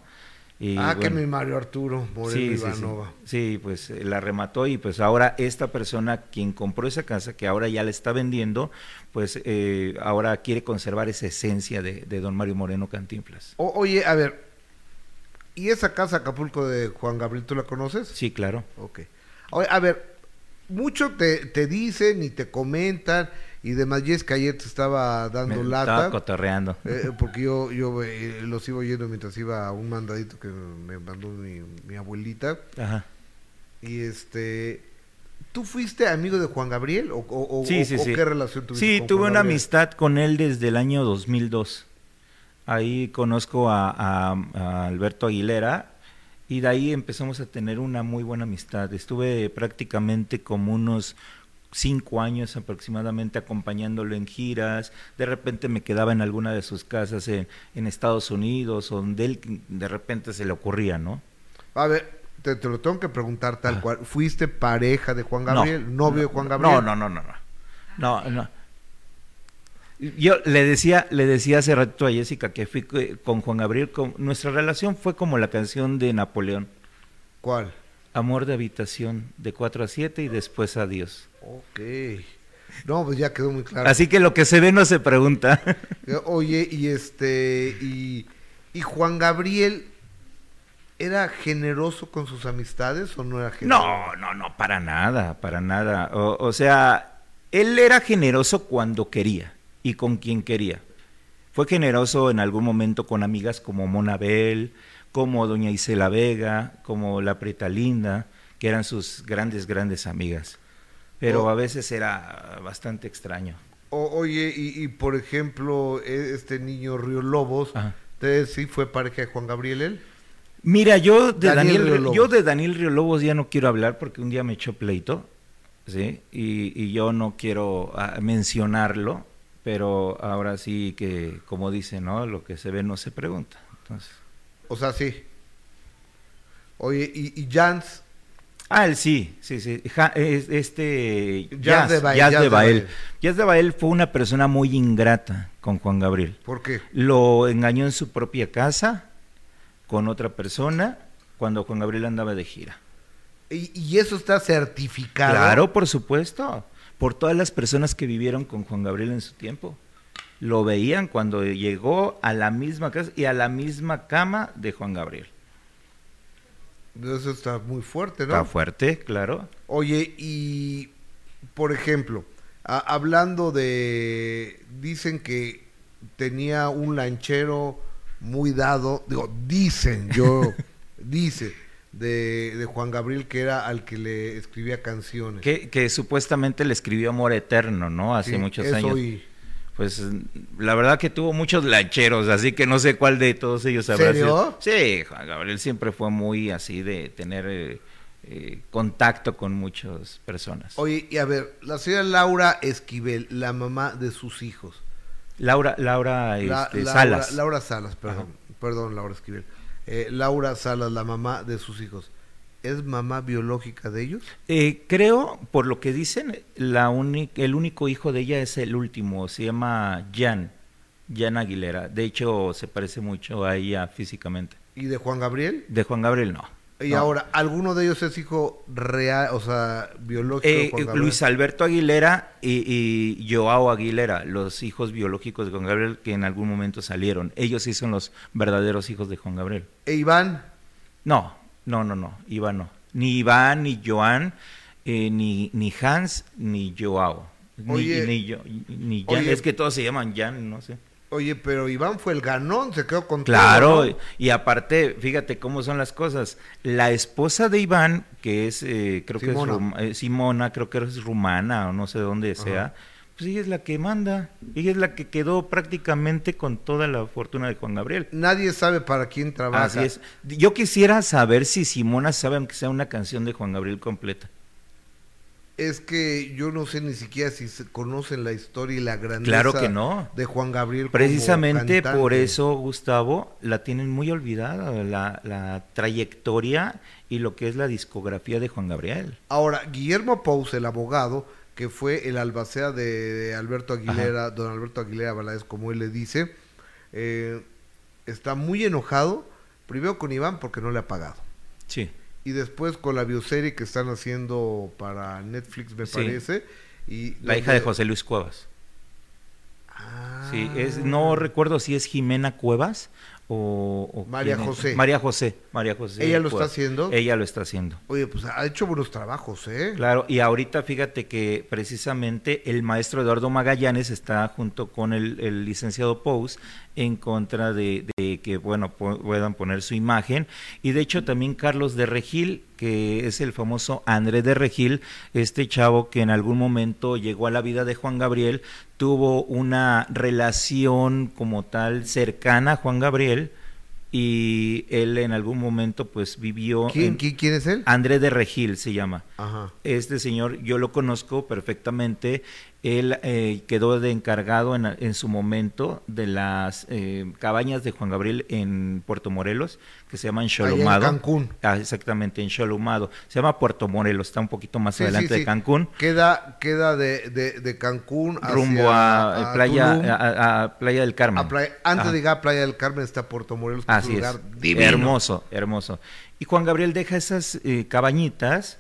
Y, ah, que bueno, mi Mario Arturo Moreno sí, sí, sí. Ivanova. Sí, pues eh, la remató y pues ahora esta persona quien compró esa casa, que ahora ya la está vendiendo, pues eh, ahora quiere conservar esa esencia de, de don Mario Moreno Cantinflas. O- oye, a ver, ¿y esa casa Acapulco de Juan Gabriel, tú la conoces? Sí, claro. Ok. Oye, a ver, mucho te, te dicen y te comentan y demás. Y es que ayer te estaba dando Me lata. estaba cotorreando. eh, porque yo, yo eh, los iba oyendo mientras iba a un mandadito que me mandó mi, mi abuelita. Ajá. Y este, ¿tú fuiste amigo de Juan Gabriel o, o- o- Sí, sí, o sí. qué relación tuviste Sí, con tuve Juan una Gabriel? amistad con él desde el año 2002. Ahí conozco a, a- a Alberto Aguilera y de ahí empezamos a tener una muy buena amistad. Estuve prácticamente como unos cinco años aproximadamente acompañándolo en giras. De repente me quedaba en alguna de sus casas en, en Estados Unidos, donde él de repente se le ocurría, ¿no? A ver, te, te lo tengo que preguntar tal Ah. cual. ¿Fuiste pareja de Juan No, Gabriel? ¿Novio de Juan Gabriel? No, no, no, no, no. No, no. Yo le decía, le decía hace rato a Jessica que fui co- con Juan Gabriel, con- nuestra relación fue como la canción de Napoleón, ¿Cuál? Amor de habitación, de 4 a 7 y después adiós. Ok. No, pues ya quedó muy claro. Así que lo que se ve no se pregunta. Eh, Oye, y este, y, y Juan Gabriel, ¿era generoso con sus amistades o no era generoso? No, no, no, para nada, para nada. O, o sea, él era generoso cuando quería y con quien quería. Fue generoso en algún momento con amigas como Monabel, como Doña Isela Vega, como La Preta Linda, que eran sus grandes, grandes amigas. Pero Oh. a veces era bastante extraño. O- oye, y, y, por ejemplo, e- este niño Río Lobos, Ajá. ¿te sí fue pareja de Juan Gabriel él? Mira, yo de Daniel Daniel, Riolobos. yo de Daniel Riolobos ya no quiero hablar porque un día me echó pleito, ¿sí? Y, y yo no quiero ah, mencionarlo, pero ahora sí que, como dice, ¿no? Lo que se ve no se pregunta. Entonces, O sea, sí. Oye, y, y Jans, ah, él sí, sí, sí. Ja- es- este Jazz de Bael, Jazz de Bael. Bael. Jazz de Bael fue una persona muy ingrata con Juan Gabriel. ¿por qué? Lo engañó en su propia casa con otra persona cuando Juan Gabriel andaba de gira. Y, y eso está certificado. Claro, por supuesto. Por todas las personas que vivieron con Juan Gabriel en su tiempo. Lo veían cuando llegó a la misma casa y a la misma cama de Juan Gabriel. Eso está muy fuerte, ¿no? Está fuerte, claro. Oye, y por ejemplo, a- hablando de, dicen que tenía un lanchero muy dado, digo, dicen, yo, dice, de, de Juan Gabriel que era al que le escribía canciones. Que, que supuestamente le escribió Amor Eterno, ¿no? Hace Sí, muchos eso años. y- Pues la verdad que tuvo muchos lancheros, así que no sé cuál de todos ellos habrá ¿Serio? sido. Sí, Juan Gabriel siempre fue muy así de tener eh, eh, contacto con muchas personas. Oye, y a ver, la señora Laura Esquivel, la mamá de sus hijos. Laura, Laura La- este, Laura, Salas. Laura Salas, perdón, perdón, Laura Esquivel. Eh, Laura Salas, la mamá de sus hijos. ¿Es mamá biológica de ellos? Eh, creo, por lo que dicen, la el único hijo de ella es el último, se llama Jan, Jan Aguilera. De hecho, se parece mucho a ella físicamente. ¿Y de Juan Gabriel? De Juan Gabriel no. Y No. ahora, ¿alguno de ellos es hijo real, o sea, biológico de Eh, Juan? Luis Alberto Aguilera y, y Joao Aguilera, los hijos biológicos de Juan Gabriel que en algún momento salieron. Ellos sí son los verdaderos hijos de Juan Gabriel. ¿E Iván? No, no, no, no, Iván no. Ni Iván, ni Joan, eh, ni, ni Hans, ni Joao. Ni, Oye, ni, Jo- ni Jan. oye. es que todos se llaman Jan, no sé. Oye, pero Iván fue el ganón, se quedó con Claro, todo, ¿no? y aparte, fíjate cómo son las cosas. La esposa de Iván, que es, eh, creo que es Simona. rum- eh, Simona, creo que es rumana o no sé dónde sea, pues ella es la que manda. Ella es la que quedó prácticamente con toda la fortuna de Juan Gabriel. Nadie sabe para quién trabaja. Así es. Yo quisiera saber si Simona sabe aunque sea una canción de Juan Gabriel completa. Es que yo no sé ni siquiera si se conocen la historia y la grandeza Claro que no. de Juan Gabriel. Precisamente por eso, Gustavo, la tienen muy olvidada, la, la trayectoria y lo que es la discografía de Juan Gabriel. Ahora, Guillermo Pous, el abogado, que fue el albacea de, de Alberto Aguilera, don Alberto Aguilera Valadez, como él le dice, eh, está muy enojado, primero con Iván porque no le ha pagado. Sí. Y después con la bioserie que están haciendo para Netflix, me Sí. parece. Y La hija de José Luis Cuevas. Sí, es, no recuerdo si es Jimena Cuevas o... o María. José. María José, María José. ¿Ella lo está haciendo? Ella lo está haciendo. Oye, pues ha hecho buenos trabajos, ¿eh? Claro, y ahorita fíjate que precisamente el maestro Eduardo Magallanes está junto con el, el licenciado Pous en contra de, de que bueno pu- puedan poner su imagen y de hecho también Carlos de Regil que es el famoso André de Regil este chavo que en algún momento llegó a la vida de Juan Gabriel tuvo una relación como tal cercana a Juan Gabriel y él en algún momento pues vivió ¿Quién, en- quién, quién es él? André de Regil se llama Ajá. este señor yo lo conozco perfectamente. Él eh, quedó de encargado en, en su momento de las eh, cabañas de Juan Gabriel en Puerto Morelos, que se llaman Allá en. Cancún. Ah, exactamente, en Cholumado. Se llama Puerto Morelos, está un poquito más Sí, adelante sí, de sí. Cancún. Queda, queda de, de, de Cancún hacia- rumbo a, playa Tulum, a, a Playa del Carmen. Playa- antes Ajá. de llegar a Playa del Carmen está Puerto Morelos, que es Así un es. lugar divino. Hermoso, hermoso. Y Juan Gabriel deja esas eh, cabañitas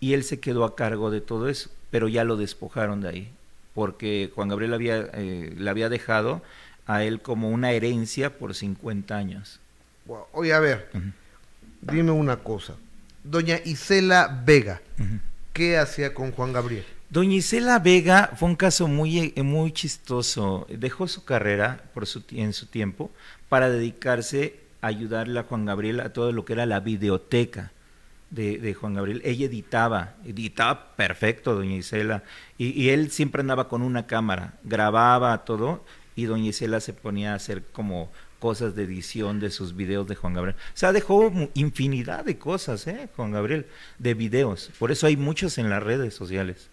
y él se quedó a cargo de todo eso, pero ya lo despojaron de ahí, porque Juan Gabriel había, eh, le había dejado a él como una herencia por 50 años. Wow. Oye, a ver, dime una cosa. Doña Isela Vega. ¿qué hacía con Juan Gabriel? Doña Isela Vega fue un caso muy, eh, muy chistoso. Dejó su carrera por su, en su tiempo para dedicarse a ayudarle a Juan Gabriel a todo lo que era la videoteca de, Juan Gabriel. Ella editaba, editaba perfecto, doña Isela. Y, y él siempre andaba con una cámara, grababa todo y doña Isela se ponía a hacer como cosas de edición de sus videos de Juan Gabriel. O sea, dejó infinidad de cosas, ¿eh? Juan Gabriel, de videos. Por eso hay muchos en las redes sociales.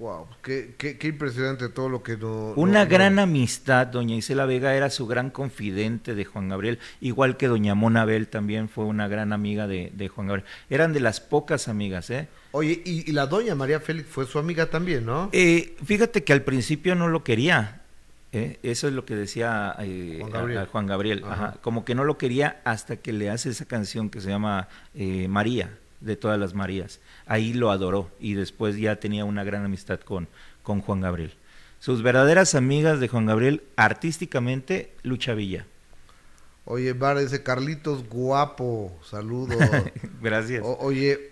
Wow, qué, qué, qué impresionante todo lo que no... Una no- gran no- amistad, doña Isela Vega era su gran confidente de Juan Gabriel, igual que doña Mona Bel también fue una gran amiga de, de Juan Gabriel. Eran de las pocas amigas, ¿eh? Oye, y, y la doña María Félix fue su amiga también, ¿no? Eh, fíjate que al principio no lo quería, ¿eh? eso es lo que decía eh, Juan a- Gabriel. a Juan Gabriel, Ajá. ajá, como que no lo quería hasta que le hace esa canción que se llama eh, María, de todas las Marías. Ahí lo adoró y después ya tenía una gran amistad con, con Juan Gabriel. Sus verdaderas amigas de Juan Gabriel, artísticamente, Lucha Villa. Oye, Bar, ese Carlitos guapo, saludos. Gracias. O- oye,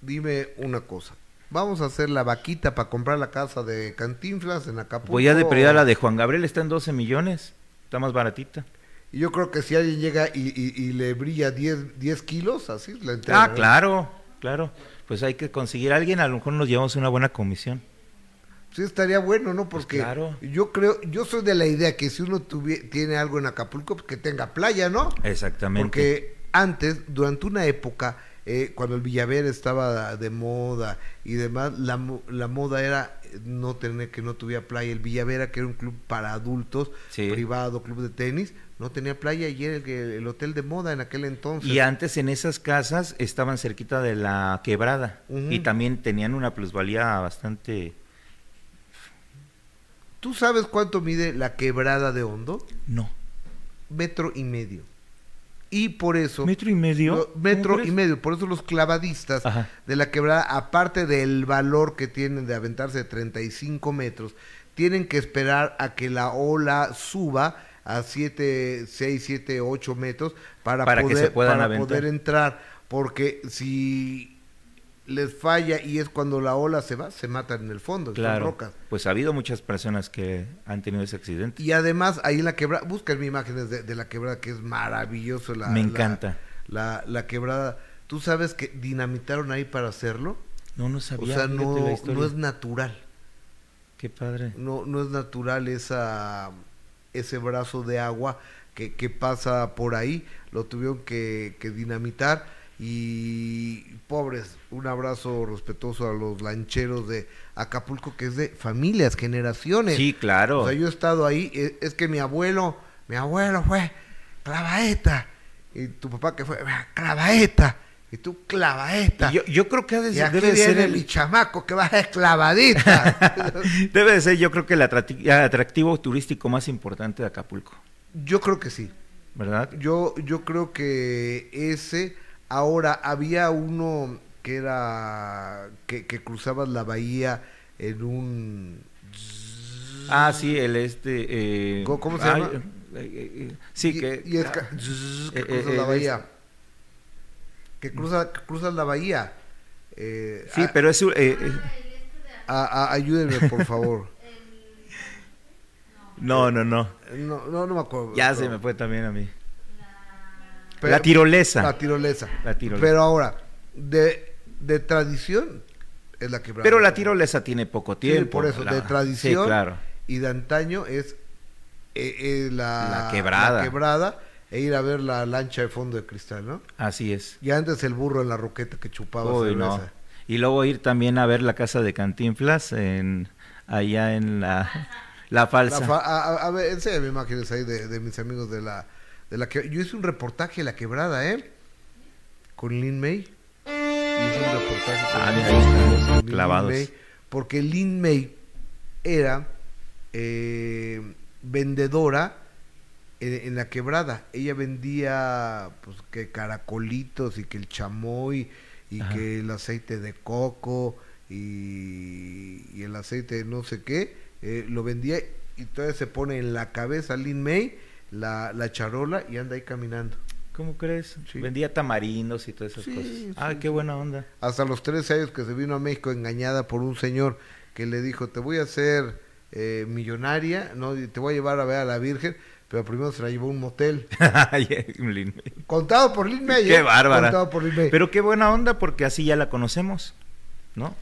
dime una cosa. Vamos a hacer la vaquita para comprar la casa de Cantinflas en Acapulco. Voy a de prioridad la de Juan Gabriel, está en 12 millones, está más baratita. Y yo creo que si alguien llega y, y- y le brilla 10, 10 kilos, así la entrega. Ah, claro, claro. Pues hay que conseguir a alguien, a lo mejor nos llevamos una buena comisión. Sí, estaría bueno, ¿no? Porque Pues claro. yo creo, yo soy de la idea que si uno tuvie- tiene algo en Acapulco, pues que tenga playa, ¿no? Exactamente. Porque antes, durante una época, eh, cuando el Villaver estaba de moda y demás, la, la moda era eh, no tener que no tuviera playa. El Villavera, que era un club para adultos, Sí. privado, club de tenis, no tenía playa y era el, hotel de moda en aquel entonces. Y antes en esas casas estaban cerquita de la quebrada y también tenían una plusvalía bastante... ¿Tú sabes cuánto mide la quebrada de Hondo? No. Metro y medio. Y por eso... ¿Metro y medio? Lo- ¿Cómo metro y medio. Por eso los clavadistas Ajá. de la quebrada, aparte del valor que tienen de aventarse de 35 metros, tienen que esperar a que la ola suba a 7, 6, 7, 8 metros para, Para que poder, se puedan para aventar. poder entrar. Porque si les falla y es cuando la ola se va, se matan en el fondo, Claro. rocas. Pues ha habido muchas personas que han tenido ese accidente. Y además, ahí en la quebrada, buscan imágenes de, de la quebrada, que es maravilloso. La, Me encanta. La, la quebrada. ¿Tú sabes que dinamitaron ahí para hacerlo? No, no O sabía. sea, fíjate no, no es natural. Qué padre. No, no es natural esa, ese brazo de agua que, que pasa por ahí. Lo tuvieron que, que dinamitar. y pobres, un abrazo respetuoso a los lancheros de Acapulco, que es de familias, generaciones. Sí, claro. O sea, yo he estado ahí, e- es que mi abuelo, mi abuelo fue clavaeta, y tu papá que fue clavaeta, y tú clavaeta. Y Yo, yo creo que ha de Y ser- aquí debe de ser viene el- mi chamaco que va a ser clavadita. debe de ser yo creo que el atracti- atractivo turístico más importante de Acapulco, yo creo que sí. ¿verdad? Yo, yo creo que ese, ahora había uno que era, que, que cruzabas la bahía en un... Ah, sí, el este... eh, ¿Cómo- cómo se llama? eh, eh, eh, sí, y, que... y es ca- que cruzas la bahía. Que, cruza, que cruzas la bahía. Eh, Sí, a- pero es... eh, a- a- ayúdenme, por favor. no, no, no. No, no, no me acuerdo. Ya Pero- se me fue también a mí. pero- la tirolesa. La tirolesa. La tirolesa. Pero ahora, de, de tradición es la quebrada. Pero la tirolesa tiene poco Sí, tiempo. por eso, la- de tradición Sí, claro. y de antaño es eh, eh, la, La quebrada. la quebrada e ir a ver la lancha de fondo de cristal, ¿no? Así es. Y antes el burro en la roqueta que chupaba Uy, cerveza. no. Y luego ir también a ver la casa de Cantinflas en allá en la, la falsa. La fa- a, a- ver, enséñame imágenes ahí de, de mis amigos de la, de la que yo hice un reportaje de la quebrada, ¿eh? Con Lin May. Hice un reportaje con Ah, Lin May, con Lin clavados. May, porque Lin May era eh, vendedora en, en la quebrada. Ella vendía pues que caracolitos y que el chamoy y Ajá. que el aceite de coco y, y el aceite de no sé qué, eh, lo vendía y todavía se pone en la cabeza Lin May la, la charola y anda ahí caminando. ¿Cómo crees? Sí. Vendía tamarindos y todas esas Sí, cosas. sí, Ah, qué buena onda. Hasta los 13 años que se vino a México engañada por un señor que le dijo, te voy a hacer eh, millonaria, no te voy a llevar a ver a la Virgen, pero primero se la llevó a un motel. Contado por Lin May. Qué ¿eh? bárbara. Contado por Lin May. Pero qué buena onda porque así ya la conocemos, ¿no?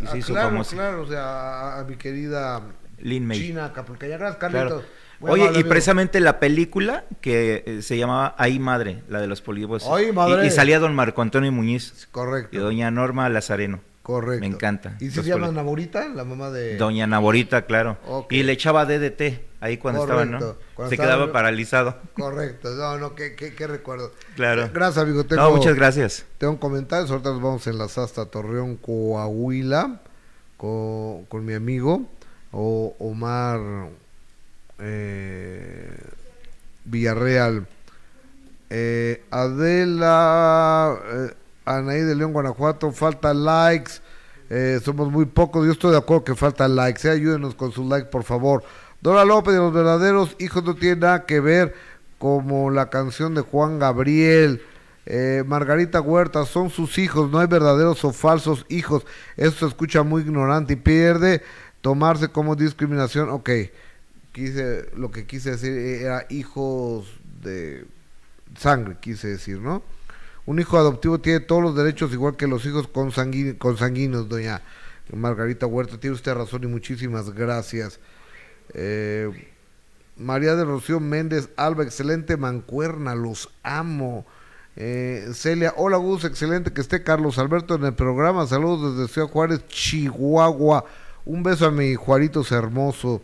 Y Ah, se hizo claro, claro, o sea, a, a mi querida Lin May. China Acapulqueña. Gracias, Claro. Carlitos. Muy Oye, y amigo. precisamente la película que eh, se llamaba Ahí Madre, la de los polígonos. ¡Ay, madre! Y, y salía don Marco Antonio Muñiz Correcto. y doña Norma Lazareno. Correcto. Me encanta. ¿Y si se llama Naborita, la mamá de...? Doña Naborita, claro. Y le echaba DDT ahí cuando estaba, ¿no? Cuando se estaba- quedaba paralizado. Correcto. No, no, qué, qué, qué recuerdo. Claro. Gracias, amigo. Tengo, No, muchas gracias. Tengo un comentario. Ahorita nos vamos a enlazar hasta Torreón, Coahuila, con, con mi amigo o, Omar eh, Villarreal. Eh, Adela, eh, Anaí de León, Guanajuato, falta likes. Eh, somos muy pocos. Yo estoy de acuerdo que falta likes. eh, Ayúdenos con sus likes, por favor. Dora López, de los verdaderos hijos no tiene nada que ver como la canción de Juan Gabriel. Eh, Margarita Huerta, son sus hijos, no hay verdaderos o falsos hijos. Eso se escucha muy ignorante y pierde tomarse como discriminación. Ok, quise, lo que quise decir era hijos de sangre, quise decir, ¿no? Un hijo adoptivo tiene todos los derechos igual que los hijos consangui- consanguíneos, doña Margarita Huerta. Tiene usted razón y muchísimas gracias. Eh, María de Rocío Méndez Alba, excelente mancuerna, los amo. Eh, Celia, hola Gus, excelente que esté Carlos Alberto en el programa. Saludos desde Ciudad Juárez, Chihuahua. Un beso a mi Juaritos hermoso.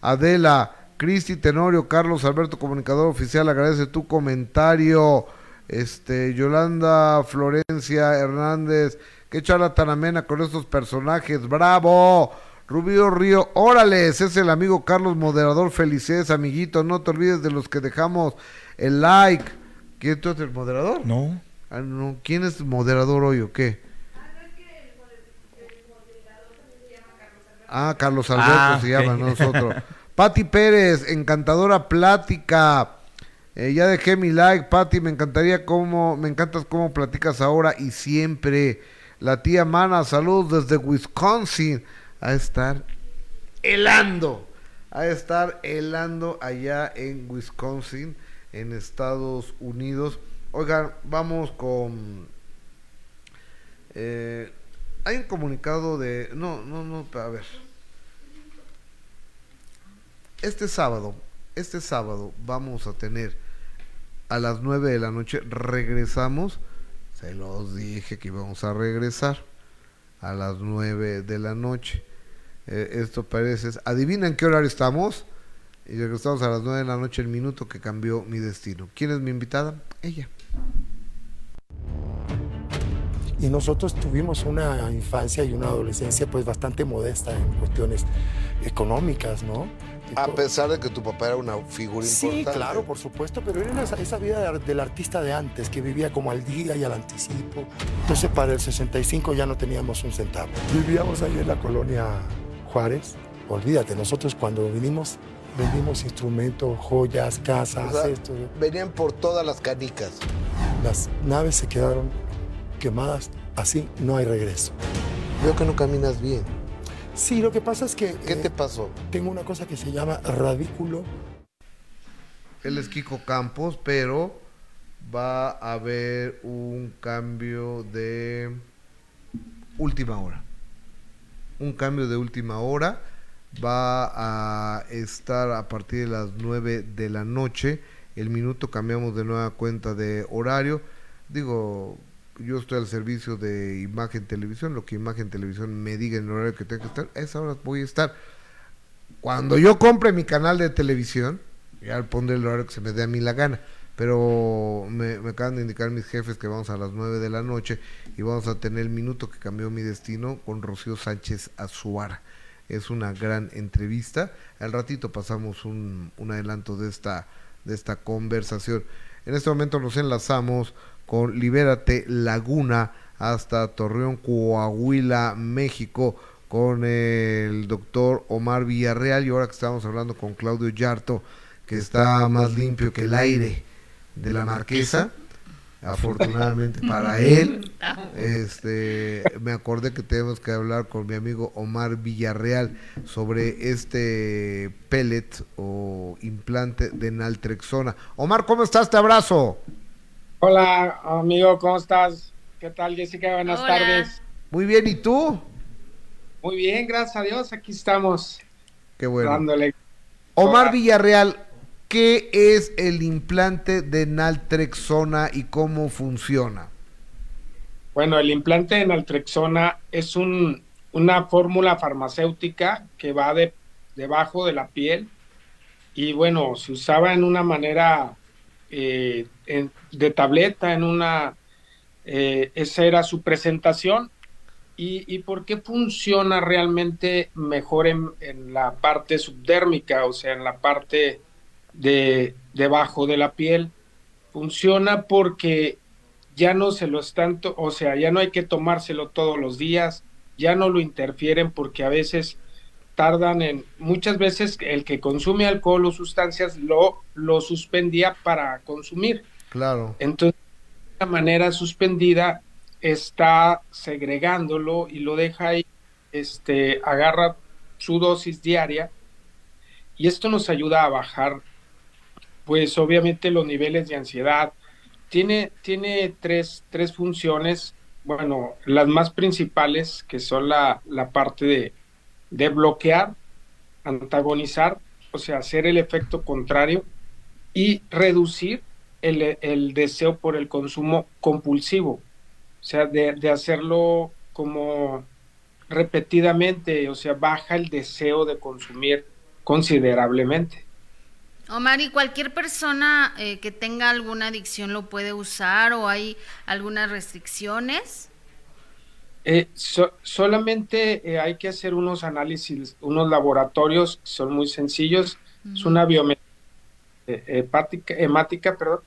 Adela, Cristi Tenorio, Carlos Alberto, comunicador oficial, agradece tu comentario. Este, Yolanda Florencia Hernández, qué charla tan amena con estos personajes, bravo. Rubio Río, órales, es el amigo Carlos Moderador, felicidades amiguito, no te olvides de los que dejamos el like. ¿Quién tú eres el moderador? No. Ah, no. ¿Quién es moderador hoy o qué? Ah, Carlos Alberto Ah, se llama, no nosotros. Pati Pérez, encantadora plática. Eh, ya dejé mi like, Pati, me encantaría cómo, me encantas cómo platicas ahora y siempre. La tía Mana, saludos desde Wisconsin. A estar helando, a estar helando allá en Wisconsin, en Estados Unidos. Oigan, vamos con... eh, hay un comunicado de... No, no, no, a ver. Este sábado, este sábado vamos a tener a las 9 de la noche, regresamos Se los dije que íbamos a regresar a las 9 de la noche. Eh, esto parece... ¿Adivinen qué horario estamos? Y regresamos a las 9 de la noche, el minuto que cambió mi destino. ¿Quién es mi invitada? Ella. y nosotros tuvimos una infancia y una adolescencia pues bastante modesta en cuestiones económicas, ¿no? A pesar de que tu papá era una figura Sí, importante. claro, por supuesto, pero era esa, esa vida de- del artista de antes, que vivía como al día y al anticipo. Entonces para el 65 ya no teníamos un centavo. Vivíamos ahí en la colonia Juárez. Olvídate, nosotros cuando vinimos vendimos instrumentos, joyas, casas, O sea, esto. Venían por todas las canicas. Las naves se quedaron quemadas, así no hay regreso. Veo que no caminas bien. Sí, lo que pasa es que... ¿Qué te pasó? Tengo una cosa que se llama radículo. Él es Kiko Campos, pero va a haber un cambio de última hora. Un cambio de última hora. Va a estar a partir de las 9 de la noche. El minuto cambiamos de nueva cuenta de horario. Digo, yo estoy al servicio de Imagen Televisión. Lo que Imagen Televisión me diga en el horario que tengo que estar, a esa hora voy a estar. Cuando yo compre mi canal de televisión, ya pondré el horario que se me dé a mí la gana. Pero me, acaban de indicar mis jefes que vamos a las 9 de la noche y vamos a tener el minuto que cambió mi destino con Rocío Sánchez Azuara. Es una gran entrevista. Al ratito pasamos un, un adelanto de esta, de esta conversación. En este momento nos enlazamos con Libérate Laguna hasta Torreón, Coahuila, México, con el doctor Omar Villarreal y ahora que estamos hablando con Claudio Yarto, que está más limpio que el aire de la marquesa, afortunadamente para él, este, me acordé que tenemos que hablar con mi amigo Omar Villarreal sobre este pellet o implante de naltrexona. Omar, ¿cómo estás? Te abrazo. Hola, amigo, ¿cómo estás? ¿Qué tal, Jessica? Buenas Hola. tardes. Muy bien, ¿y tú? Muy bien, gracias a Dios, aquí estamos Qué bueno. dándole. Omar Hola. Villarreal, ¿qué es el implante de naltrexona y cómo funciona? Bueno, el implante de naltrexona es un, una fórmula farmacéutica que va de, debajo de la piel y bueno, se usaba en una manera eh, en- de tableta, en una, eh, esa era su presentación. ¿Y, y por qué funciona realmente mejor en, en la parte subdérmica, o sea, en la parte de debajo de la piel? Funciona porque ya no se lo están, o sea, ya no hay que tomárselo todos los días, ya no lo interfieren porque a veces tardan en, muchas veces el que consume alcohol o sustancias lo, lo suspendía para consumir. Claro. Entonces, de una manera suspendida está segregándolo y lo deja ahí, este, agarra su dosis diaria y esto nos ayuda a bajar, pues obviamente los niveles de ansiedad. Tiene, tiene tres, tres funciones, bueno, las más principales que son la, la parte de, de bloquear, antagonizar, o sea, hacer el efecto contrario y reducir el, el deseo por el consumo compulsivo, o sea, de, de hacerlo como repetidamente, o sea, baja el deseo de consumir considerablemente. Omar, ¿y cualquier persona eh, que tenga alguna adicción lo puede usar o hay algunas restricciones? Eh, so- solamente eh, hay que hacer unos análisis, unos laboratorios que son muy sencillos. Es una biometría hepática, hemática, perdón,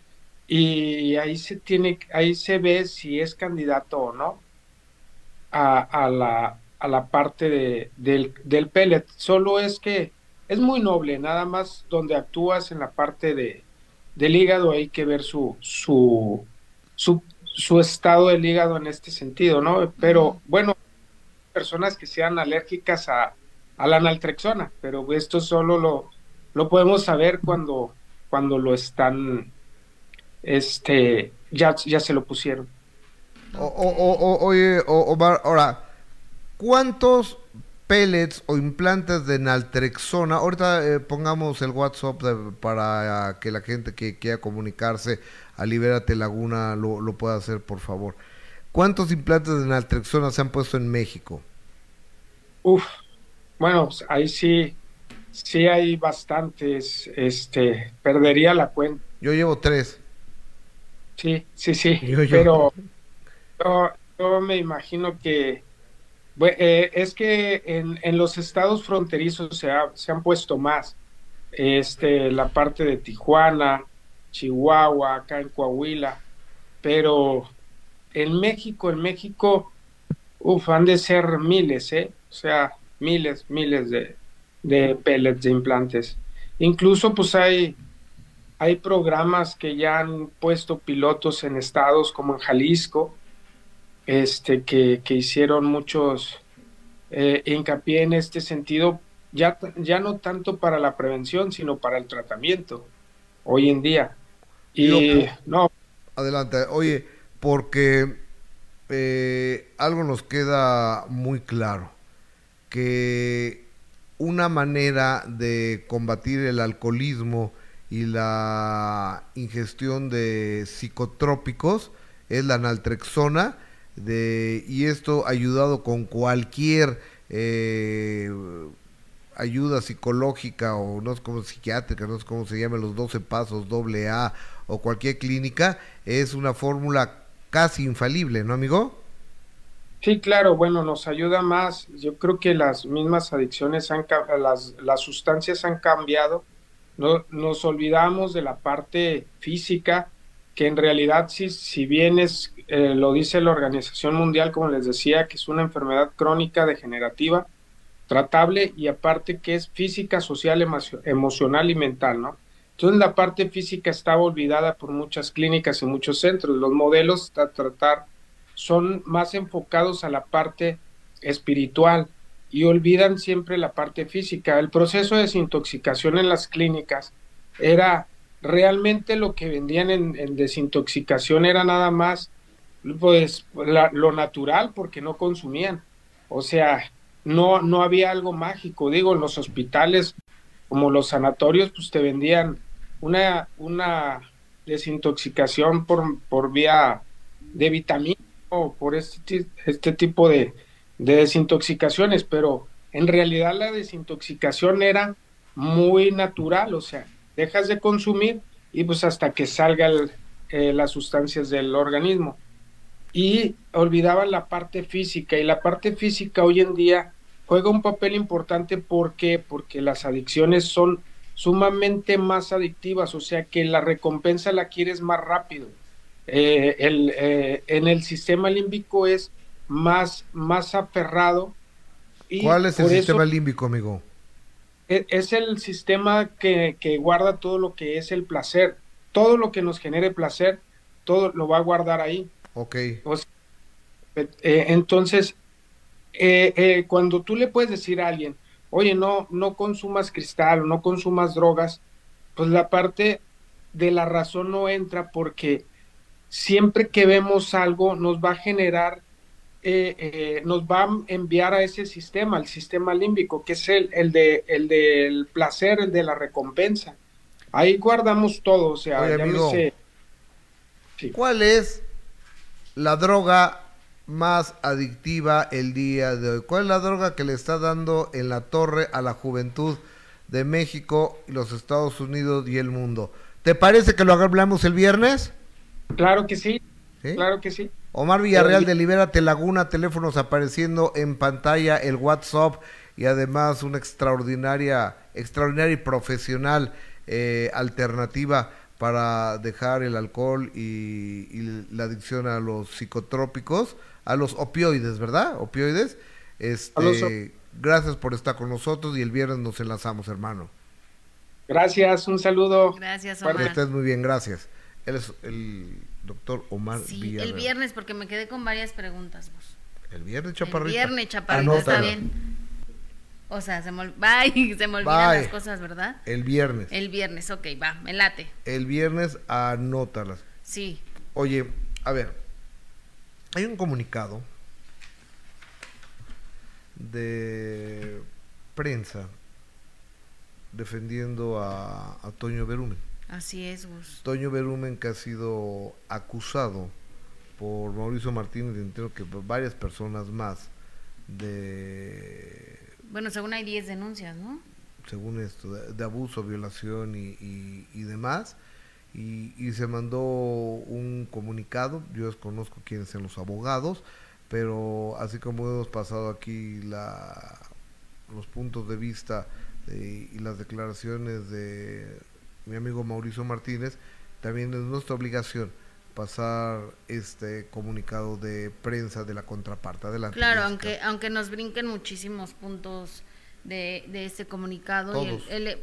y ahí se tiene, ahí se ve si es candidato o no a, a la, a la parte de, del, del pellet. Solo es que es muy noble, nada más donde actúas en la parte de, del hígado hay que ver su, su, su, su estado del hígado en este sentido, ¿no? Pero bueno, personas que sean alérgicas a, a la naltrexona, pero esto solo lo, lo podemos saber cuando, cuando lo están, este, ya, ya se lo pusieron. O- o- o- o- oye, Omar, ahora, ¿cuántos pellets o implantes de naltrexona? Ahorita eh, pongamos el WhatsApp de- para que la gente que quiera comunicarse a Libérate Laguna lo, lo pueda hacer, por favor. ¿Cuántos implantes de naltrexona se han puesto en México? Uf, bueno, pues, ahí sí, sí hay bastantes, este, perdería la cuenta. Yo llevo tres. Sí, sí, sí, Yo- yo- pero yo, yo me imagino que eh, es que en, en los estados fronterizos se, ha- se han puesto más. Este, la parte de Tijuana, Chihuahua, acá en Coahuila, pero en México, en México, uf, han de ser miles, ¿eh? O sea, miles, miles de, de pellets, de implantes. Incluso pues hay, hay programas que ya han puesto pilotos en estados como en Jalisco, este, que, que hicieron muchos eh, hincapié en este sentido, ya, ya no tanto para la prevención, sino para el tratamiento hoy en día. Y Digo, no, Adelante, oye, porque eh, algo nos queda muy claro, que una manera de combatir el alcoholismo y la ingestión de psicotrópicos es la naltrexona, de, y esto ayudado con cualquier eh, ayuda psicológica o no sé cómo psiquiátrica, no sé cómo se llama, los 12 pasos, doble A o cualquier clínica, es una fórmula casi infalible, ¿no, amigo? Sí, claro, bueno, nos ayuda más. Yo creo que las mismas adicciones han, las, las sustancias han cambiado. No, nos olvidamos de la parte física, que en realidad, si, si bien es, eh, lo dice la Organización Mundial, como les decía, que es una enfermedad crónica degenerativa, tratable y aparte que es física, social, emo- emocional y mental, ¿no? Entonces la parte física estaba olvidada por muchas clínicas y muchos centros. Los modelos a tratar son más enfocados a la parte espiritual y olvidan siempre la parte física. El proceso de desintoxicación en las clínicas era realmente lo que vendían en, desintoxicación era nada más pues la- lo natural porque no consumían. O sea, no, no había algo mágico. Digo, en los hospitales como los sanatorios, pues te vendían una, una desintoxicación por, por vía de vitamina o por este, este tipo de, de desintoxicaciones, pero en realidad la desintoxicación era muy natural, o sea, dejas de consumir y pues hasta que salgan las sustancias del organismo. Y olvidaban la parte física y la parte física hoy en día juega un papel importante ¿por qué? porque las adicciones son sumamente más adictivas, o sea que la recompensa la quieres más rápido. Eh, el, eh, en el sistema límbico es más, más aferrado. Y ¿Cuál es el eso sistema límbico, amigo? e- es el sistema que, que guarda todo lo que es el placer. Todo lo que nos genere placer, todo lo va a guardar ahí. Ok. O sea, eh, entonces, eh, eh, cuando tú le puedes decir a alguien, oye, no, no consumas cristal o no consumas drogas, pues la parte de la razón no entra porque siempre que vemos algo nos va a generar, eh, eh, nos va a enviar a ese sistema, al sistema límbico, que es el, el, de, el del placer, el de la recompensa. Ahí guardamos todo, o sea, Oye, amigo, llámese- ¿Cuál es la droga más adictiva el día de hoy? ¿Cuál es la droga que le está dando en la torre a la juventud de México, los Estados Unidos y el mundo? ¿Te parece que lo hablamos el viernes? Claro que sí, ¿Sí? claro que sí. Omar Villarreal de Libérate Laguna, teléfonos apareciendo en pantalla, el WhatsApp y además una extraordinaria, extraordinaria y profesional eh, alternativa para dejar el alcohol y, y la adicción a los psicotrópicos, a los opioides, ¿verdad? Opioides. Este, A los op- gracias por estar con nosotros y el viernes nos enlazamos, hermano. Gracias, un saludo. Gracias, Que Omar. estés muy bien, gracias. Él es el doctor Omar Sí, Villarreal. el viernes, porque me quedé con varias preguntas. vos. El viernes, El chaparrita. viernes, chaparrita, está bien. O sea, se me, Bye, se me olvidan Bye. las cosas, ¿verdad? El viernes. El viernes, ok, va, me late. El viernes anótalas. Sí. Oye, a ver, hay un comunicado de prensa defendiendo a, a Toño Berumen. Así es, Gus. Toño Berumen que ha sido acusado por Mauricio Martínez entiendo que por varias personas más de Bueno, según hay 10 denuncias, ¿no? según esto, de, de abuso, violación y, y- y demás. Y, y se mandó un comunicado, yo desconozco quiénes son los abogados, pero así como hemos pasado aquí la, los puntos de vista de- y las declaraciones de mi amigo Mauricio Martínez, también es nuestra obligación pasar este comunicado de prensa de la contraparte. Adelante. Claro, Jessica. aunque aunque nos brinquen muchísimos puntos de, de este comunicado y el- Todos. el-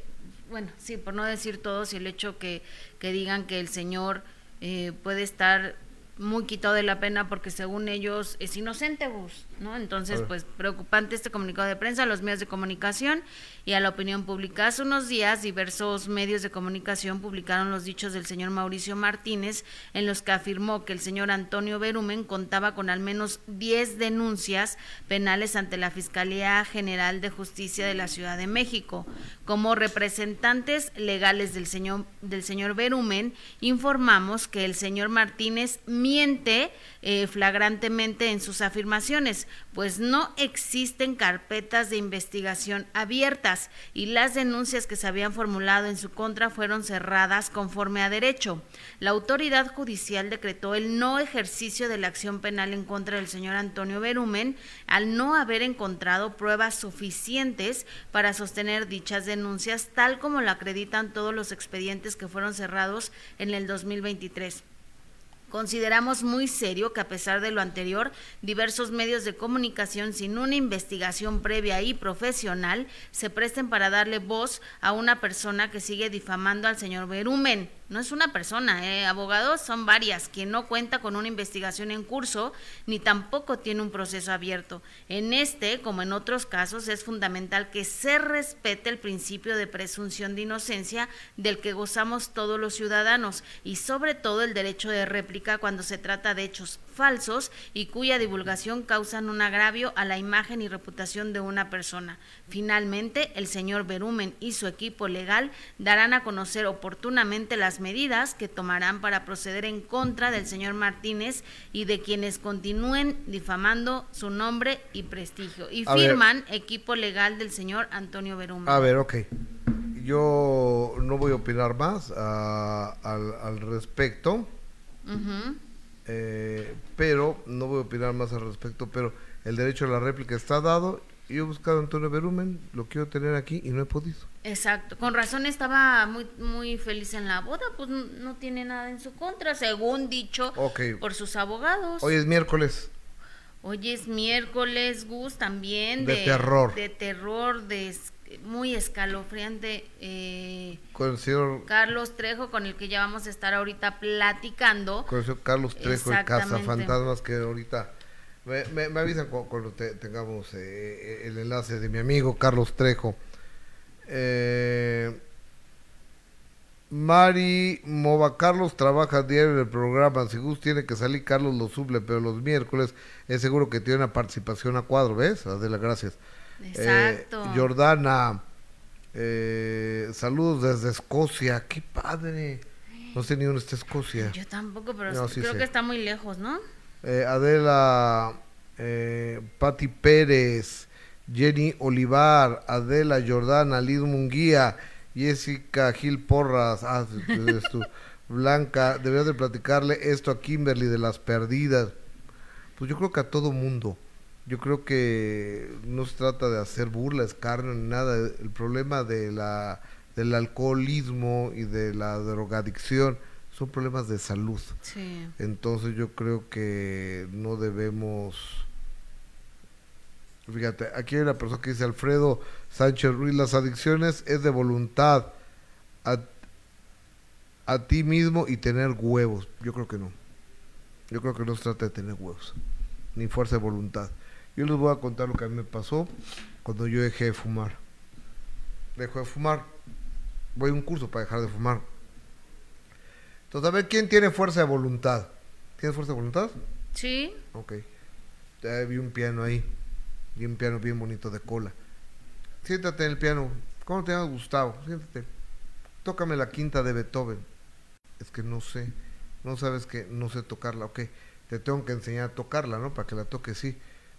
bueno, sí, por no decir todos y el hecho que, que digan que el señor eh, puede estar muy quitado de la pena porque según ellos es inocente, Gus, ¿no? Entonces, pues preocupante este comunicado de prensa a los medios de comunicación y a la opinión pública. Hace unos días diversos medios de comunicación publicaron los dichos del señor Mauricio Martínez en los que afirmó que el señor Antonio Berumen contaba con al menos 10 denuncias penales ante la Fiscalía General de Justicia de la Ciudad de México. Como representantes legales del señor, del señor Berumen, informamos que el señor Martínez miente eh, flagrantemente en sus afirmaciones, pues no existen carpetas de investigación abiertas y las denuncias que se habían formulado en su contra fueron cerradas conforme a derecho. La autoridad judicial decretó el no ejercicio de la acción penal en contra del señor Antonio Berumen al no haber encontrado pruebas suficientes para sostener dichas denuncias, tal como lo acreditan todos los expedientes que fueron cerrados en el 2023. Consideramos muy serio que a pesar de lo anterior, diversos medios de comunicación sin una investigación previa y profesional se presten para darle voz a una persona que sigue difamando al señor Berumen. No es una persona, eh, abogados son varias, quien no cuenta con una investigación en curso ni tampoco tiene un proceso abierto. En este, como en otros casos, es fundamental que se respete el principio de presunción de inocencia del que gozamos todos los ciudadanos y sobre todo el derecho de réplica cuando se trata de hechos falsos y cuya divulgación causan un agravio a la imagen y reputación de una persona. Finalmente, el señor Berumen y su equipo legal darán a conocer oportunamente las medidas que tomarán para proceder en contra del señor Martínez y de quienes continúen difamando su nombre y prestigio. Y A ver. firman equipo legal del señor Antonio Berumen. A ver, ok. Yo no voy a opinar más ah, al, al respecto, Ujú. eh, pero no voy a opinar más al respecto, pero el derecho a la réplica está dado. Yo he buscado a Antonio Berumen, lo quiero tener aquí y no he podido. Exacto, con razón estaba muy muy feliz en la boda, pues no tiene nada en su contra, según dicho Ok. por sus abogados. Hoy es miércoles. Hoy es miércoles, Gus, también De terror. de terror, de muy escalofriante. eh, Con el señor, Carlos Trejo, con el que ya vamos a estar ahorita platicando. con el señor Carlos Trejo, el Exactamente. Fantasmas, que ahorita me, me- me avisan cu- cuando, te- tengamos eh, el enlace de mi amigo Carlos Trejo. Eh, Mari Mova Carlos trabaja diario en el programa. Si Gus tiene que salir, Carlos lo suple, pero los miércoles es seguro que tiene una participación a cuadro, ¿ves? Adela, gracias. Exacto. Eh, Jordana, eh, saludos desde Escocia. ¡Qué padre! No sé ni dónde está Escocia. Yo tampoco, pero No, sí creo sé. que está muy lejos, ¿no? Eh, Adela, eh, Patti Pérez, Jenny Olivar, Adela Jordana, Liz Munguía, Jessica Gil Porras, ah, tú. Blanca, deberías de platicarle esto a Kimberly de las perdidas. Pues yo creo que a todo mundo. Yo creo que no se trata de hacer burlas, carne ni nada. El problema de la, del alcoholismo y de la drogadicción son problemas de salud. Sí. Entonces yo creo que no debemos... Fíjate, aquí hay una persona que dice Alfredo Sánchez Ruiz, las adicciones es de voluntad a, a ti mismo y tener huevos. Yo creo que no. Yo creo que no se trata de tener huevos, ni fuerza de voluntad. Yo les voy a contar lo que a mí me pasó cuando yo dejé de fumar. Dejo de fumar. Voy a un curso para dejar de fumar. Entonces, a ver, ¿quién tiene fuerza de voluntad? ¿Tienes fuerza de voluntad? Sí. Ok. Ya vi un piano ahí. Vi un piano bien bonito de cola. Siéntate en el piano. ¿Cómo te llamas Gustavo? Siéntate. tócame la quinta de Beethoven. Es que no sé, no sabes que no sé tocarla, ok. Te tengo que enseñar a tocarla, ¿no? Para que la toques, sí.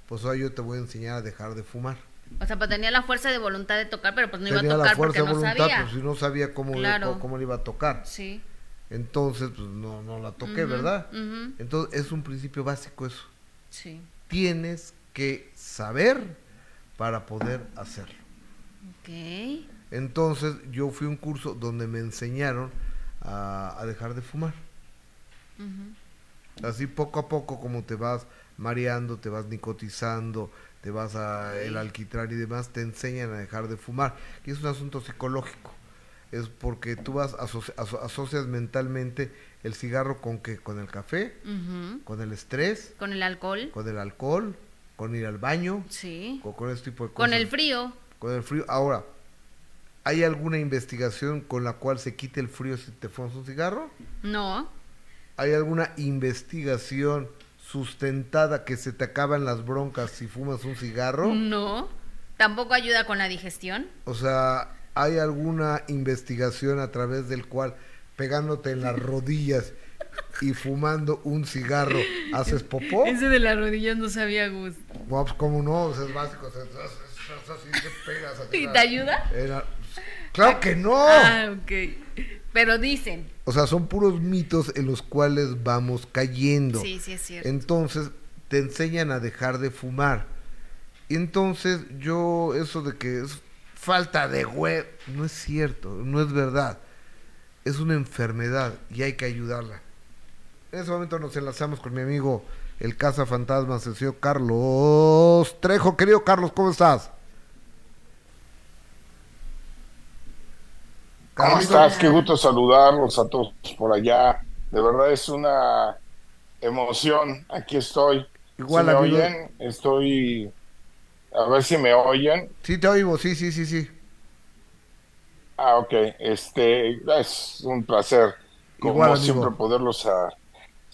Pues ahora yo te voy a enseñar a dejar de fumar. O sea, pues tenía la fuerza de voluntad de tocar, pero pues no iba Tenía a la tocar fuerza porque de no voluntad, sabía. pues si no sabía cómo, le- Claro. cómo le iba a tocar. Sí. Entonces, pues no, no la toqué, ¿verdad? Entonces, es un principio básico eso. Sí. Tienes que saber para poder hacerlo. Ok. Entonces, yo fui a un curso donde me enseñaron a, a dejar de fumar. Así poco a poco, como te vas mareando, te vas nicotizando, te vas a el alquitrán y demás, te enseñan a dejar de fumar. Y es un asunto psicológico. Es porque tú vas asoci- aso- asocias mentalmente el cigarro con que con el café, con el estrés, Con el alcohol. con el alcohol, con ir al baño, Sí. con, con ese tipo de cosas. Con el frío. Con el frío. Ahora, ¿hay alguna investigación con la cual se quite el frío si te fumas un cigarro? No. ¿Hay alguna investigación sustentada que se te acaban las broncas si fumas un cigarro? No. Tampoco ayuda con la digestión. O sea, ¿hay alguna investigación a través del cual pegándote en las rodillas y fumando un cigarro haces popó? Ese de las rodillas no sabía Gus. Bueno, pues, ¿cómo no? O sea, es básico. o sea, es- es- es así, te pegas. ¿Y te ayuda? Era- ¡Claro que no! Ah, ok. Pero dicen. O sea, son puros mitos en los cuales vamos cayendo. Sí, sí es cierto. Entonces, te enseñan a dejar de fumar. Y entonces, yo, eso de que es falta de web, no es cierto, no es verdad. Es una enfermedad y hay que ayudarla. En ese momento nos enlazamos con mi amigo, el Casa Fantasmas, el señor Carlos Trejo. Querido Carlos, ¿cómo estás? ¿Cómo estás? Qué gusto saludarlos a todos por allá. De verdad es una emoción. Aquí estoy. Igual, ¿Sí me amigo. oyen? Estoy. A ver si me oyen. Sí, te oigo, sí, sí, sí, sí. Ah, ok. Este, es un placer, como Igual, siempre, poderlos a,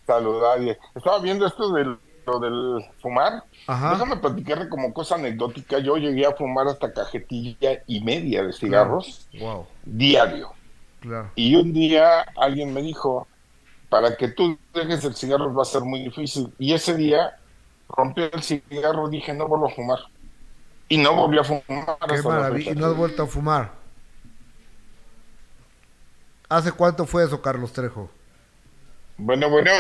saludar. Estaba viendo esto del, lo del fumar. Ajá. Déjame platicarle como cosa anecdótica. Yo llegué a fumar hasta cajetilla y media de cigarros Wow, diario. claro. Y un día alguien me dijo, para que tú dejes el cigarro va a ser muy difícil. Y ese día rompí el cigarro, dije, no vuelvo a fumar. Y no volví a fumar. Qué maravilla. Y no has vuelto a fumar. ¿Hace cuánto fue eso, Carlos Trejo? Bueno, bueno.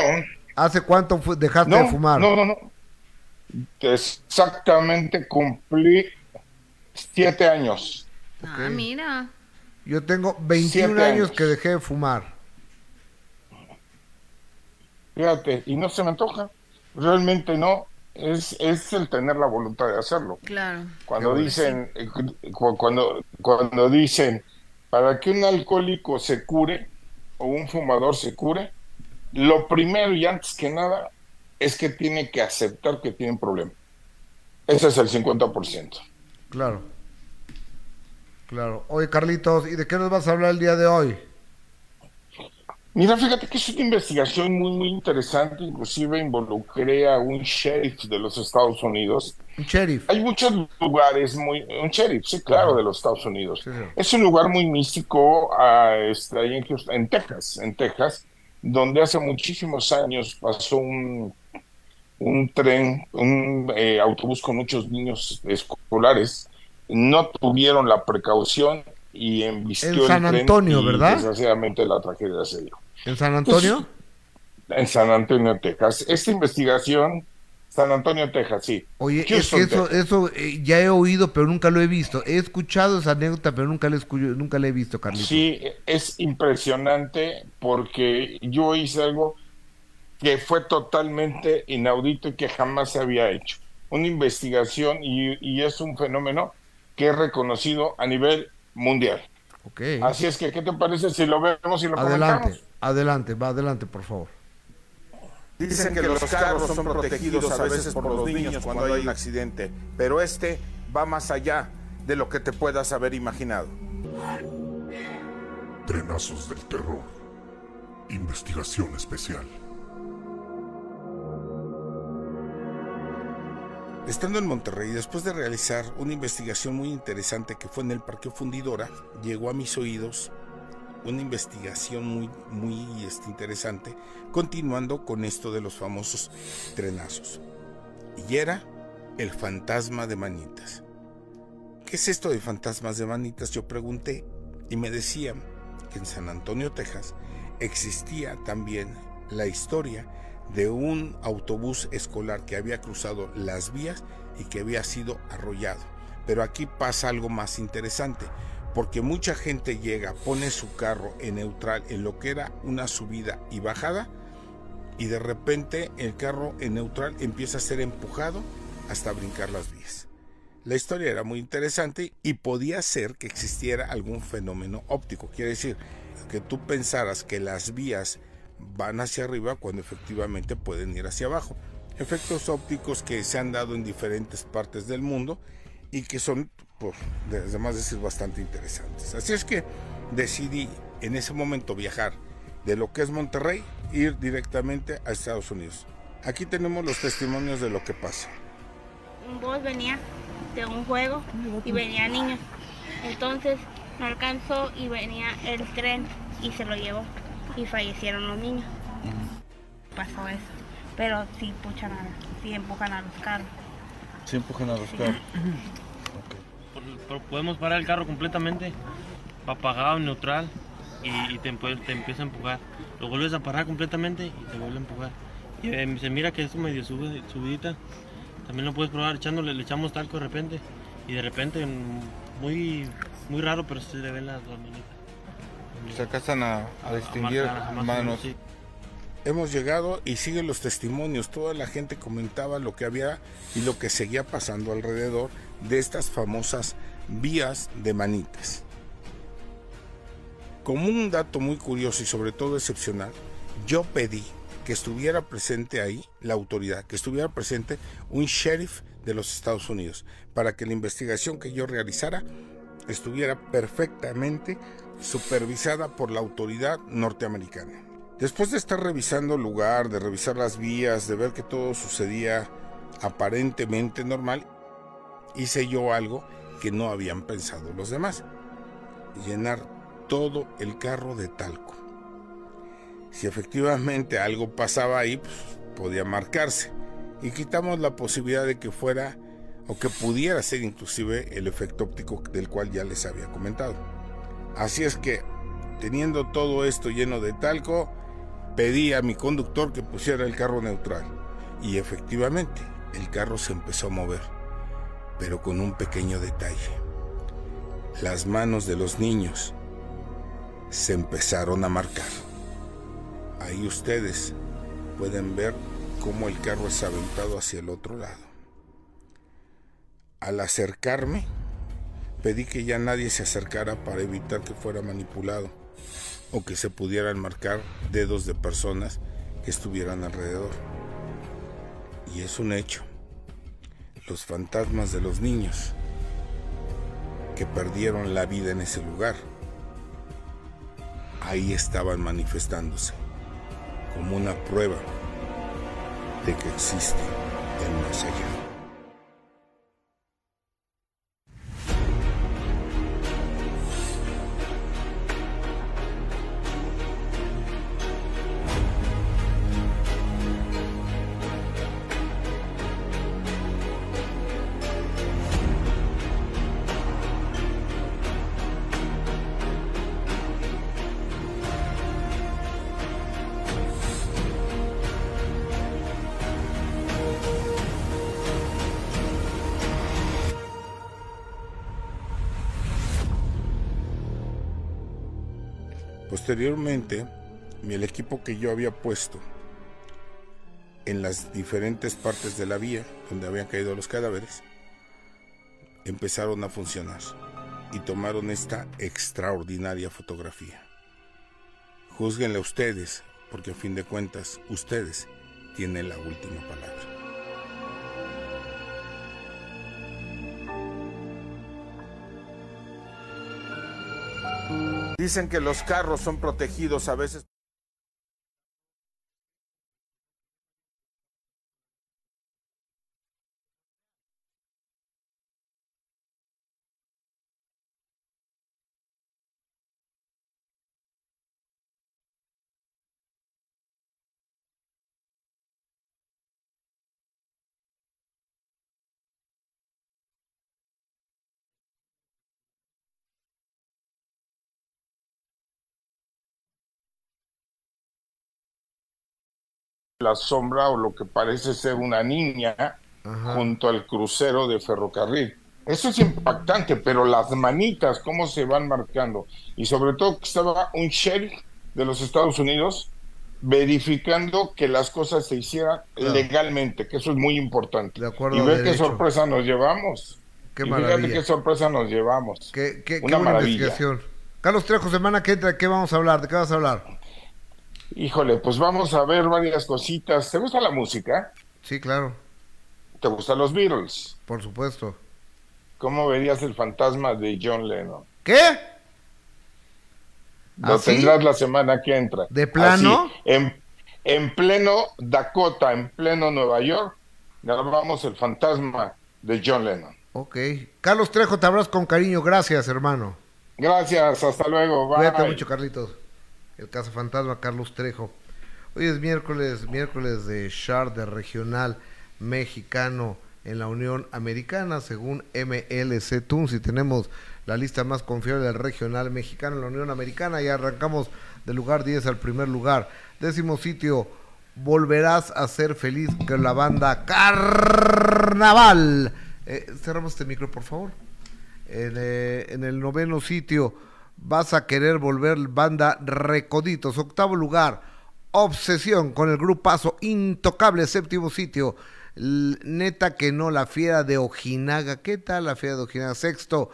¿Hace cuánto dejaste No, de fumar? no, no, no. Exactamente cumplí siete años. Ah, mira. Yo tengo 21 Siete años años. que dejé de fumar. Fíjate, y no se me antoja. Realmente no. Es, es el tener la voluntad de hacerlo. Claro. Cuando Qué dicen, eh, cu- cuando, cuando dicen, para que un alcohólico se cure o un fumador se cure, lo primero y antes que nada es que tiene que aceptar que tiene un problema. Ese es el 50%. Claro. Claro. Oye, Carlitos, ¿y de qué nos vas a hablar el día de hoy? Mira, fíjate que es una investigación muy, muy interesante, inclusive involucré a un sheriff de los Estados Unidos. Un sheriff. Hay muchos lugares muy... Un sheriff, sí, claro, de los Estados Unidos. Sí, sí. Es un lugar muy místico ah, este, ahí en, Houston- en Texas, en Texas, donde hace muchísimos años pasó un, un tren, un eh, autobús con muchos niños escolares. No tuvieron la precaución y embistió En el San tren Antonio, y ¿verdad? Desgraciadamente la tragedia se dio. ¿En San Antonio? En San Antonio, Texas. Esta investigación, San Antonio, Texas, sí. Oye, es que eso, Texas. eso eh, ya he oído, pero nunca lo he visto. He escuchado esa anécdota, pero nunca la nunca la he visto, Carlitos. Sí, es impresionante porque yo hice algo que fue totalmente inaudito y que jamás se había hecho. Una investigación y, y es un fenómeno que es reconocido a nivel mundial. Ok. Así es que, ¿qué te parece si lo vemos y lo Adelante, comentamos? adelante, va adelante, por favor. Dicen que los carros son protegidos a veces por los niños cuando hay un accidente, pero este va más allá de lo que te puedas haber imaginado. Trenazos del terror. Investigación especial. Estando en Monterrey, después de realizar una investigación muy interesante que fue en el Parque Fundidora, llegó a mis oídos una investigación muy, muy este, interesante, continuando con esto de los famosos trenazos. Y era el fantasma de manitas. ¿Qué es esto de fantasmas de manitas? Yo pregunté y me decían que en San Antonio, Texas, existía también la historia de un autobús escolar que había cruzado las vías y que había sido arrollado. Pero aquí pasa algo más interesante, porque mucha gente llega, pone su carro en neutral en lo que era una subida y bajada, y de repente el carro en neutral empieza a ser empujado hasta brincar las vías. La historia era muy interesante y podía ser que existiera algún fenómeno óptico, quiere decir que tú pensaras que las vías van hacia arriba cuando efectivamente pueden ir hacia abajo. Efectos ópticos que se han dado en diferentes partes del mundo y que son, por además decir, bastante interesantes. Así es que decidí en ese momento viajar de lo que es Monterrey, ir directamente a Estados Unidos. Aquí tenemos los testimonios de lo que pasa. Un bus venía de un juego y venía niños. Entonces no alcanzó y venía el tren y se lo llevó y fallecieron los niños. Pasó eso. Pero sí, puchan a, sí empujan a los carros. Sí empujan a los carros. Podemos parar el carro completamente, apagado, neutral, y, y te, te empieza a empujar. Lo vuelves a parar completamente y te vuelve a empujar. Y eh, se mira que es medio sube- subidita. También lo puedes probar echándole, le echamos talco de repente. Y de repente, mm, muy, muy raro, pero se le ven las dos manitas. Se alcanzan a, a distinguir marcar, a marcar, manos. sí. Hemos llegado y siguen los testimonios. Toda la gente comentaba lo que había y lo que seguía pasando alrededor de estas famosas vías de manitas. Como un dato muy curioso y sobre todo excepcional, yo pedí que estuviera presente ahí la autoridad, que estuviera presente un sheriff de los Estados Unidos, para que la investigación que yo realizara estuviera perfectamente supervisada por la autoridad norteamericana. Después de estar revisando el lugar, de revisar las vías, de ver que todo sucedía aparentemente normal, hice yo algo que no habían pensado los demás. Llenar todo el carro de talco. Si efectivamente algo pasaba ahí, pues, podía marcarse. Y quitamos la posibilidad de que fuera o que pudiera ser inclusive el efecto óptico del cual ya les había comentado. Así es que, teniendo todo esto lleno de talco, pedí a mi conductor que pusiera el carro neutral. Y efectivamente, el carro se empezó a mover, pero con un pequeño detalle. Las manos de los niños se empezaron a marcar. Ahí ustedes pueden ver cómo el carro es aventado hacia el otro lado. Al acercarme, pedí que ya nadie se acercara para evitar que fuera manipulado o que se pudieran marcar dedos de personas que estuvieran alrededor. Y es un hecho. Los fantasmas de los niños que perdieron la vida en ese lugar, ahí estaban manifestándose como una prueba de que existe el más allá. Posteriormente, el equipo que yo había puesto en las diferentes partes de la vía donde habían caído los cadáveres empezaron a funcionar y tomaron esta extraordinaria fotografía. Júzguenla ustedes, porque a fin de cuentas ustedes tienen la última palabra. Dicen que los carros son protegidos a veces la sombra o lo que parece ser una niña junto al crucero de ferrocarril. Eso es impactante, pero las manitas, cómo se van marcando. Y sobre todo que estaba un sheriff de los Estados Unidos verificando que las cosas se hicieran Claro. legalmente, que eso es muy importante. acuerdo y ve qué sorpresa nos llevamos. Qué Y fíjate maravilla. qué sorpresa nos llevamos. Qué, qué Una buena maravilla. investigación. Carlos Trejo, semana que entra, ¿qué vamos a hablar? ¿De qué vas a hablar? Híjole, pues vamos a ver varias cositas. ¿Te gusta la música? Sí, claro. ¿Te gustan los Beatles? Por supuesto. ¿Cómo verías el fantasma de John Lennon? ¿Qué? Lo ¿Ah, tendrás la semana que entra. ¿De plano? Así, en, en pleno Dakota, en pleno Nueva York, grabamos el fantasma de John Lennon. Ok. Carlos Trejo, te abrazo con cariño. Gracias, hermano. Gracias, hasta luego. Bye. Cuídate mucho, Carlitos. El cazafantasma Carlos Trejo. Hoy es miércoles, miércoles de de regional mexicano en la Unión Americana, según MLC Tunes, y tenemos la lista más confiable del regional mexicano en la Unión Americana. Y arrancamos del lugar 10 al primer lugar. Décimo sitio, volverás a ser feliz con la banda Carnaval. Eh, cerramos este micro, por favor. En, eh, en el noveno sitio, vas a querer volver banda Recoditos. Octavo lugar, Obsesión con el grupazo Intocable. Séptimo sitio, neta que no, la fiera de Ojinaga. ¿Qué tal la fiera de Ojinaga? Sexto,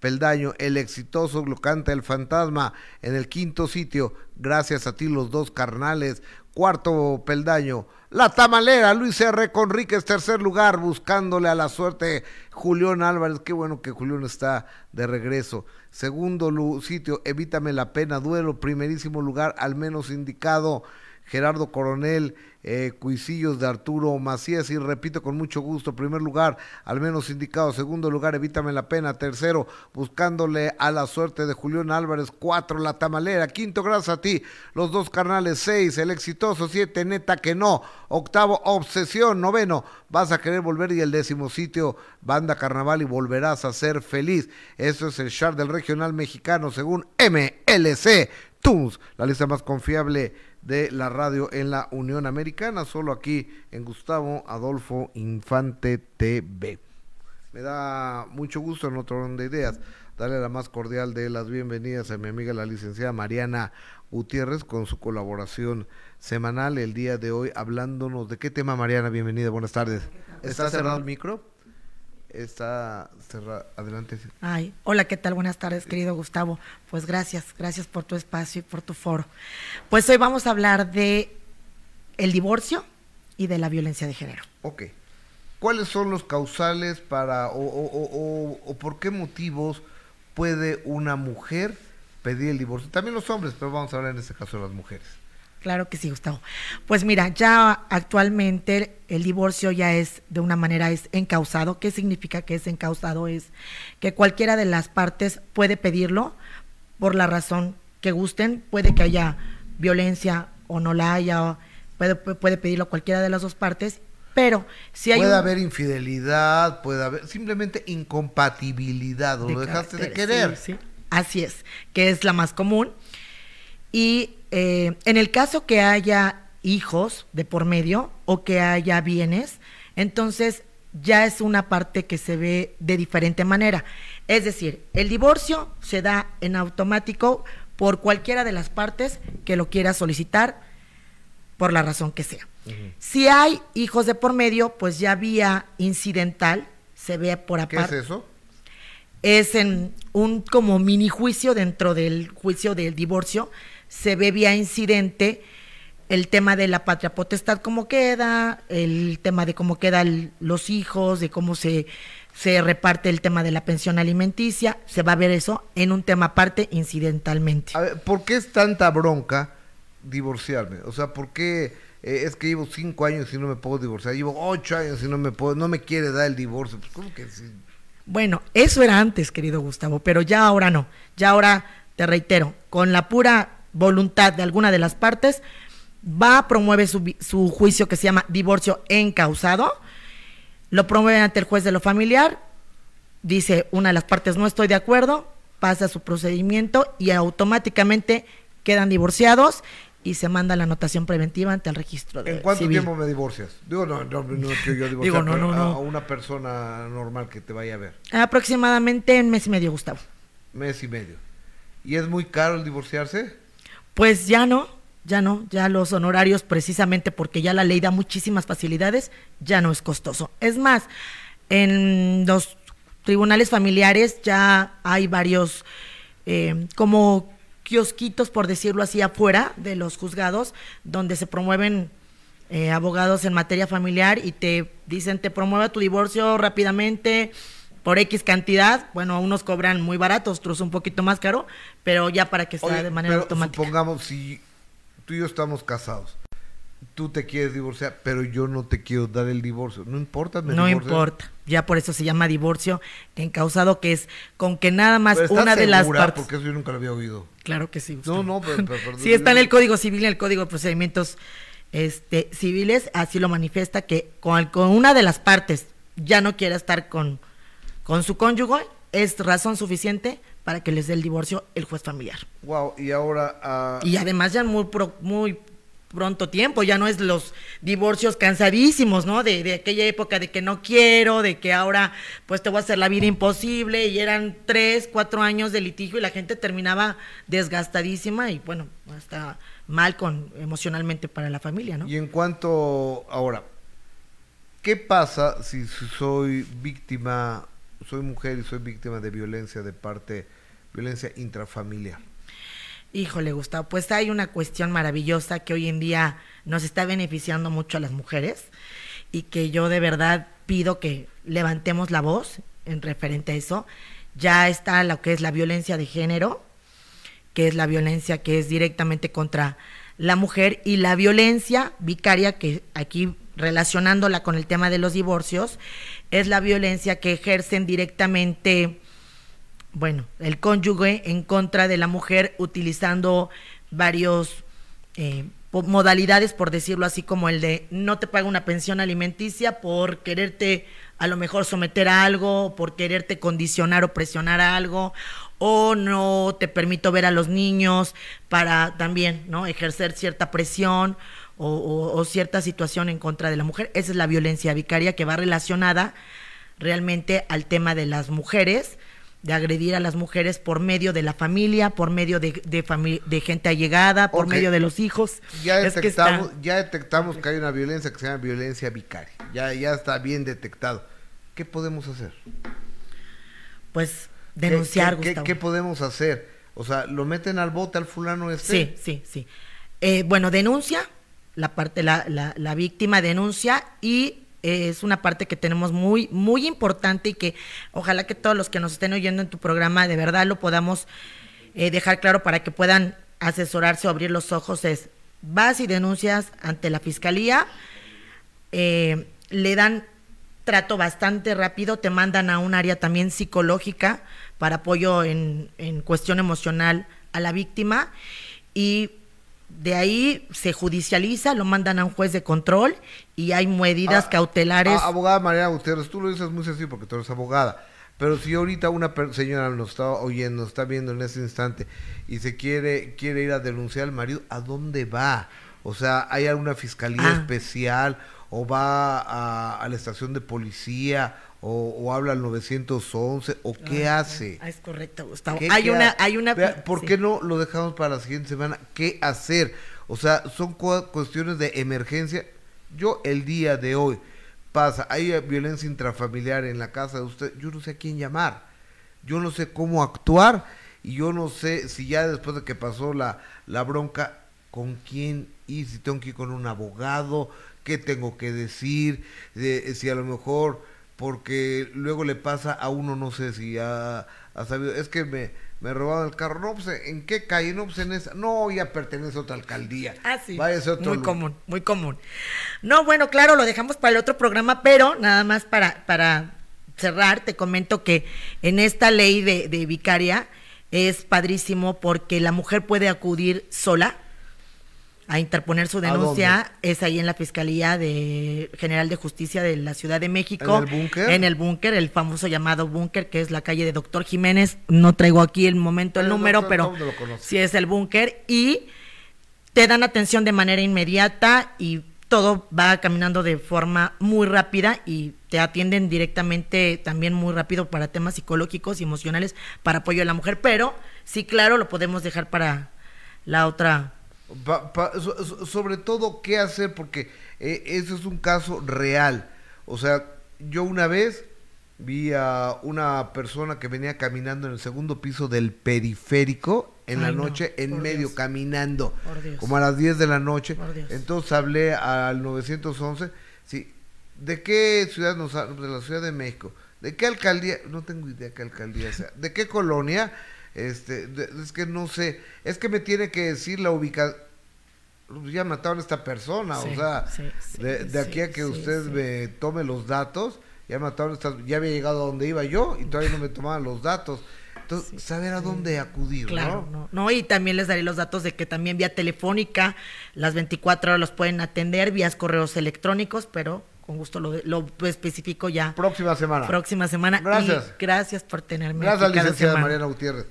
Peldaño, el exitoso lo canta el fantasma. En el quinto sitio, gracias a ti los dos carnales. Cuarto peldaño, la tamalera, Luis R. Conríquez, tercer lugar, buscándole a la suerte Julián Álvarez. Qué bueno que Julián está de regreso. Segundo sitio, evítame la pena, duelo. Primerísimo lugar, al menos indicado, Gerardo Coronel, eh, Cuisillos de Arturo Macías. Y repito con mucho gusto, primer lugar, al menos indicado. Segundo lugar, evítame la pena. Tercero, buscándole a la suerte de Julián Álvarez. Cuatro, la tamalera. Quinto, gracias a ti, los dos carnales. Seis, el exitoso. Siete, neta que no. Octavo, obsesión. Noveno, vas a querer volver. Y el décimo sitio, banda carnaval y volverás a ser feliz. Eso es el chart del regional mexicano según MLC Tunes, la lista más confiable de la radio en la Unión Americana, solo aquí en Gustavo Adolfo Infante TV. Me da mucho gusto en otro orden de ideas darle la más cordial de las bienvenidas a mi amiga la licenciada Mariana Gutiérrez con su colaboración semanal el día de hoy hablándonos de qué tema Mariana, bienvenida, buenas tardes. ¿Está cerrado el micro? Está cerrado, adelante. Ay, hola, ¿qué tal? Buenas tardes, querido Gustavo. Pues gracias, gracias por tu espacio y por tu foro. Pues hoy vamos a hablar de el divorcio y de la violencia de género. Ok. ¿Cuáles son los causales para o- o- o por qué motivos puede una mujer pedir el divorcio? También los hombres, pero vamos a hablar en este caso de las mujeres. Claro que sí, Gustavo. Pues mira, ya actualmente el divorcio ya es de una manera es encausado. ¿Qué significa que es encausado? Es que cualquiera de las partes puede pedirlo por la razón que gusten. Puede que haya violencia o no la haya, puede, puede pedirlo cualquiera de las dos partes. Pero si hay puede un- haber infidelidad, puede haber simplemente incompatibilidad, o lo dejaste de querer. sí, sí. Así es, que es la más común. Y eh, en el caso que haya hijos de por medio o que haya bienes, entonces ya es una parte que se ve de diferente manera. Es decir, el divorcio se da en automático por cualquiera de las partes que lo quiera solicitar, por la razón que sea. Si hay hijos de por medio, pues ya vía incidental, se ve por ¿Qué aparte es eso? es en un como mini juicio dentro del juicio del divorcio, se ve vía incidente el tema de la patria potestad, cómo queda, el tema de cómo quedan los hijos, de cómo se, se reparte el tema de la pensión alimenticia, se va a ver eso en un tema aparte incidentalmente. A ver, ¿por qué es tanta bronca divorciarme? O sea, ¿por qué eh, es que llevo cinco años y no me puedo divorciar? Llevo ocho años y no me puedo, no me quiere dar el divorcio. Pues, ¿cómo que sí? Bueno, eso era antes, querido Gustavo, pero ya ahora no. Ya ahora, te reitero, con la pura voluntad de alguna de las partes, va, promueve su, su juicio que se llama divorcio encausado, lo promueve ante el juez de lo familiar, dice una de las partes no estoy de acuerdo, pasa su procedimiento y automáticamente quedan divorciados y se manda la anotación preventiva ante el registro de ¿En cuánto civil. tiempo me divorcias? Digo, no, no, no quiero yo divorciar, Digo, no, a- a una persona normal que te vaya a ver. Aproximadamente un mes y medio, Gustavo. Mes y medio. ¿Y es muy caro el divorciarse? Pues ya no, ya no, ya los honorarios precisamente porque ya la ley da muchísimas facilidades, ya no es costoso. Es más, en los tribunales familiares ya hay varios eh, como kiosquitos, por decirlo así, afuera de los juzgados, donde se promueven eh, abogados en materia familiar y te dicen, te promueve tu divorcio rápidamente por X cantidad. Bueno, unos cobran muy baratos, otros un poquito más caro, pero ya para que sea Oye, de manera pero automática. Supongamos, si tú y yo estamos casados, tú te quieres divorciar, pero yo no te quiero dar el divorcio. No importa, me No divorcio. importa, ya por eso se llama divorcio encausado, que es con que nada más Pero ¿estás una de las partes. Porque eso yo nunca lo había oído. Claro que sí. No, no, pero, pero- pero- Sí está en el Código Civil, en el Código de Procedimientos este, Civiles, así lo manifiesta que con, con una de las partes ya no quiera estar con, con su cónyuge, es razón suficiente para que les dé el divorcio el juez familiar. Wow, y ahora... ah, Y además ya muy pro- muy pronto tiempo, ya no es los divorcios cansadísimos, ¿no? De, de aquella época de que no quiero, de que ahora pues te voy a hacer la vida imposible y eran tres, cuatro años de litigio y la gente terminaba desgastadísima y bueno, hasta mal con emocionalmente para la familia, ¿no? Y en cuanto, ahora, ¿qué pasa si soy víctima, soy mujer y soy víctima de violencia de parte, violencia intrafamiliar? Híjole, Gustavo, pues hay una cuestión maravillosa que hoy en día nos está beneficiando mucho a las mujeres y que yo de verdad pido que levantemos la voz en referente a eso. Ya está lo que es la violencia de género, que es la violencia que es directamente contra la mujer y la violencia vicaria, que aquí relacionándola con el tema de los divorcios, es la violencia que ejercen directamente bueno, el cónyuge en contra de la mujer utilizando varios eh, modalidades, por decirlo así, como el de no te paga una pensión alimenticia por quererte a lo mejor someter a algo, por quererte condicionar o presionar a algo, o no te permito ver a los niños para también no ejercer cierta presión o, o- o cierta situación en contra de la mujer. Esa es la violencia vicaria que va relacionada realmente al tema de las mujeres, de agredir a las mujeres por medio de la familia, por medio de, de, fami- de gente allegada, por medio de los hijos. Ya Es que está- detectamos, ya detectamos que hay una violencia que se llama violencia vicaria. Ya, ya está bien detectado. ¿Qué podemos hacer? Pues ¿Qué- denunciar, ¿Qué, qué- Gustavo. qué podemos hacer? O sea, ¿lo meten al bote al fulano este? Sí, sí, sí. Eh, bueno, denuncia, la parte, la, la, la víctima denuncia y es una parte que tenemos muy, muy importante y que ojalá que todos los que nos estén oyendo en tu programa de verdad lo podamos eh, dejar claro para que puedan asesorarse o abrir los ojos. Es vas y denuncias ante la fiscalía, eh, le dan trato bastante rápido, te mandan a un área también psicológica para apoyo en, en cuestión emocional a la víctima y de ahí se judicializa, lo mandan a un juez de control y hay medidas Ah, cautelares. ah, abogada María Gutiérrez, tú lo dices muy sencillo porque tú eres abogada. Pero si ahorita una señora nos está oyendo, nos está viendo en ese instante y se quiere quiere ir a denunciar al marido, ¿a dónde va? O sea, ¿hay alguna fiscalía Ah. especial o va a, a la estación de policía o, o habla al 911 o qué Ah, hace? ah, es correcto, Gustavo. ¿Qué- Hay qué una, ha- hay una. ¿Por sí. qué no lo dejamos para la siguiente semana? ¿Qué hacer? O sea, son cu- cuestiones de emergencia. Yo el día de hoy pasa, hay violencia intrafamiliar en la casa de usted, yo no sé a quién llamar. Yo no sé cómo actuar y yo no sé si ya después de que pasó la, la bronca, con quién ir, si tengo que ir con un abogado, qué tengo que decir, de- si a lo mejor, porque luego le pasa a uno, no sé si ha, ha sabido, es que me, me robaron el carro, no, pues en qué calle, no, pues en esa, no, ya pertenece a otra alcaldía. Ah, sí. Váyase otro muy lugar. común, muy común. No, bueno, claro, lo dejamos para el otro programa, pero nada más para, para cerrar, te comento que en esta ley de, de vicaria es padrísimo porque la mujer puede acudir sola a interponer su ¿A denuncia, es ahí en la Fiscalía de General de Justicia de la Ciudad de México. ¿En el búnker? En el búnker, el famoso llamado búnker, que es la calle de Doctor Jiménez. No traigo aquí el momento el Pero número, pero el sí es el búnker. Y te dan atención de manera inmediata y todo va caminando de forma muy rápida y te atienden directamente también muy rápido para temas psicológicos y emocionales para apoyo a la mujer, pero sí, claro, lo podemos dejar para la otra. Pa- pa- so- so- sobre todo, ¿qué hacer? Porque eh, ese es un caso real. O sea, yo una vez vi a una persona que venía caminando en el segundo piso del periférico en la no, noche, en medio, Dios. caminando, como a las 10 de la noche. Entonces hablé al 911, sí, ¿de qué ciudad nos De la Ciudad de México. ¿De qué alcaldía? No tengo idea qué alcaldía sea. ¿De qué colonia? Este, es que no sé. Es que me tiene que decir la ubicación. Ya mataron a esta persona, Sí, o sea, sí, sí, de, de aquí a que usted me tome los datos, ya mataron a esta- ya había llegado a donde iba yo y todavía no me tomaban los datos. Entonces, saber a dónde acudir, Claro, ¿no? no, no, y también les daré los datos de que también vía telefónica, las 24 horas los pueden atender, vías correos electrónicos, pero con gusto lo, lo especifico ya. Próxima semana. Próxima semana. Gracias. Y gracias por tenerme. Gracias, aquí cada licenciada semana. Mariana Gutiérrez.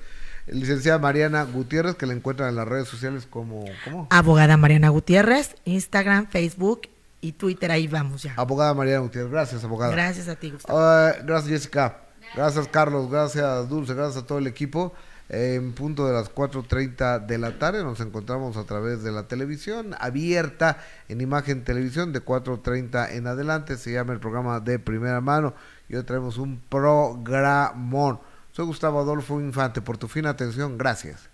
Licenciada Mariana Gutiérrez, que la encuentran en las redes sociales como, ¿cómo? Abogada Mariana Gutiérrez, Instagram, Facebook y Twitter, ahí vamos ya. Abogada Mariana Gutiérrez. Gracias, abogada. Gracias a ti, Gustavo. Ah, gracias, Jessica. Gracias, Carlos. Gracias, Dulce. Gracias a todo el equipo. En punto de las 4.30 de la tarde nos encontramos a través de la televisión abierta en imagen televisión de 4.30 en adelante. Se llama el programa de primera mano y hoy traemos un programón. Soy Gustavo Adolfo Infante. Por tu fina atención, gracias.